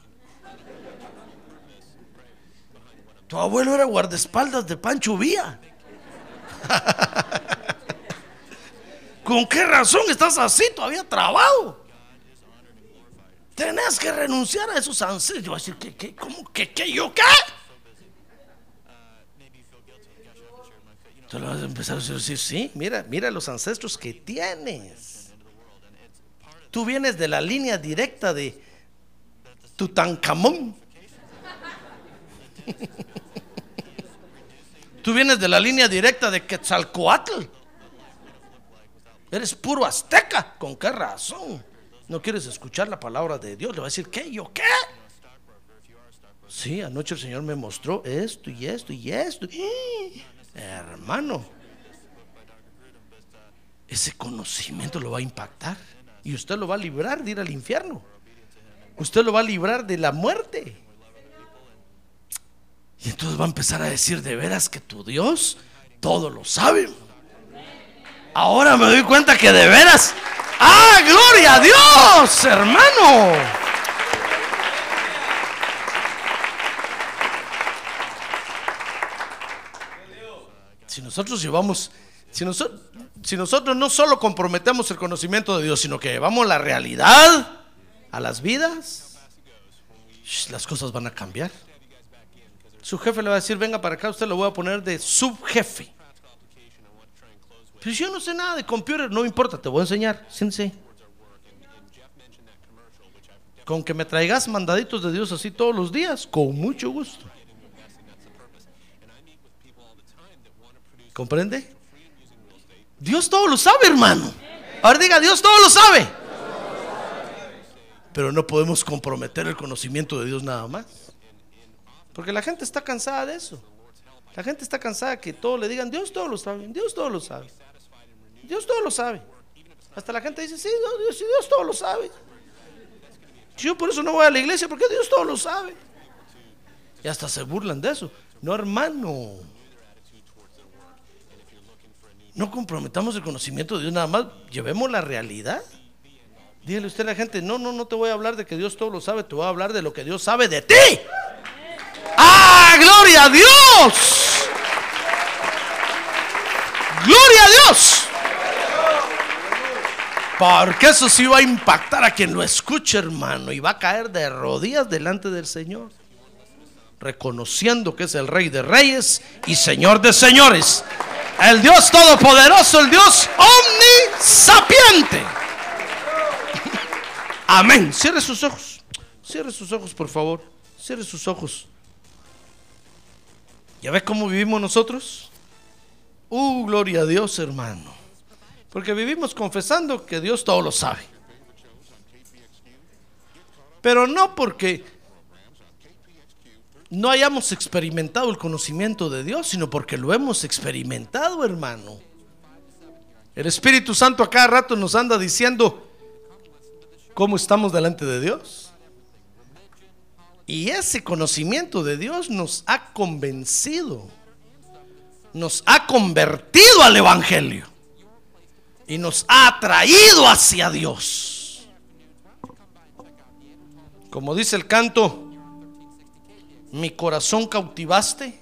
Tu abuelo era guardaespaldas de Pancho Vía. ¿Con qué razón estás así todavía trabado? Tenés que renunciar a esos ancestros. Yo decir, ¿qué, qué, cómo, qué, qué, yo qué? Le vas a empezar a decir, sí, mira, mira los ancestros que tienes. Tú vienes de la línea directa de Tutankamón. Tú vienes de la línea directa de Quetzalcoatl. Eres puro azteca. ¿Con qué razón? No quieres escuchar la palabra de Dios. Le va a decir, ¿qué? ¿Yo qué? Sí, anoche el Señor me mostró esto y esto y esto. Hermano, ese conocimiento lo va a impactar y usted lo va a librar de ir al infierno. Usted lo va a librar de la muerte. Y entonces va a empezar a decir de veras que tu Dios todo lo sabe. Ahora me doy cuenta que de veras, ¡ah, gloria a Dios, hermano! Si nosotros llevamos, si nosotros, si nosotros no solo comprometemos el conocimiento de Dios, sino que llevamos la realidad a las vidas, las cosas van a cambiar. Su jefe le va a decir, venga para acá, usted lo voy a poner de subjefe. Pero yo no sé nada de computer, no importa, te voy a enseñar. Sí. Con que me traigas mandaditos de Dios así todos los días, con mucho gusto. ¿Comprende? Dios todo lo sabe, hermano. Ahora diga, Dios todo lo sabe. Pero no podemos comprometer el conocimiento de Dios nada más. Porque la gente está cansada de eso. La gente está cansada que todos le digan, Dios todo lo sabe, Dios todo lo sabe. Dios todo lo sabe. Hasta la gente dice, sí, Dios todo lo sabe. Yo por eso no voy a la iglesia, porque Dios todo lo sabe. Y hasta se burlan de eso. No, hermano. No comprometamos el conocimiento de Dios nada más. Llevemos la realidad. Dígale usted a la gente, no, no, no te voy a hablar de que Dios todo lo sabe, te voy a hablar de lo que Dios sabe de ti. ¡Ah, gloria a Dios! ¡Gloria a Dios! Porque eso sí va a impactar a quien lo escuche, hermano, y va a caer de rodillas delante del Señor, reconociendo que es el Rey de Reyes y Señor de Señores, el Dios Todopoderoso, el Dios omnisapiente. Amén. Cierre sus ojos. Cierre sus ojos, por favor. Cierre sus ojos. ¿Ya ves cómo vivimos nosotros? Uh, gloria a Dios, hermano. Porque vivimos confesando que Dios todo lo sabe. Pero no porque no hayamos experimentado el conocimiento de Dios, sino porque lo hemos experimentado, hermano. El Espíritu Santo a cada rato nos anda diciendo cómo estamos delante de Dios. Y ese conocimiento de Dios nos ha convencido, nos ha convertido al Evangelio y nos ha atraído hacia Dios. Como dice el canto, mi corazón cautivaste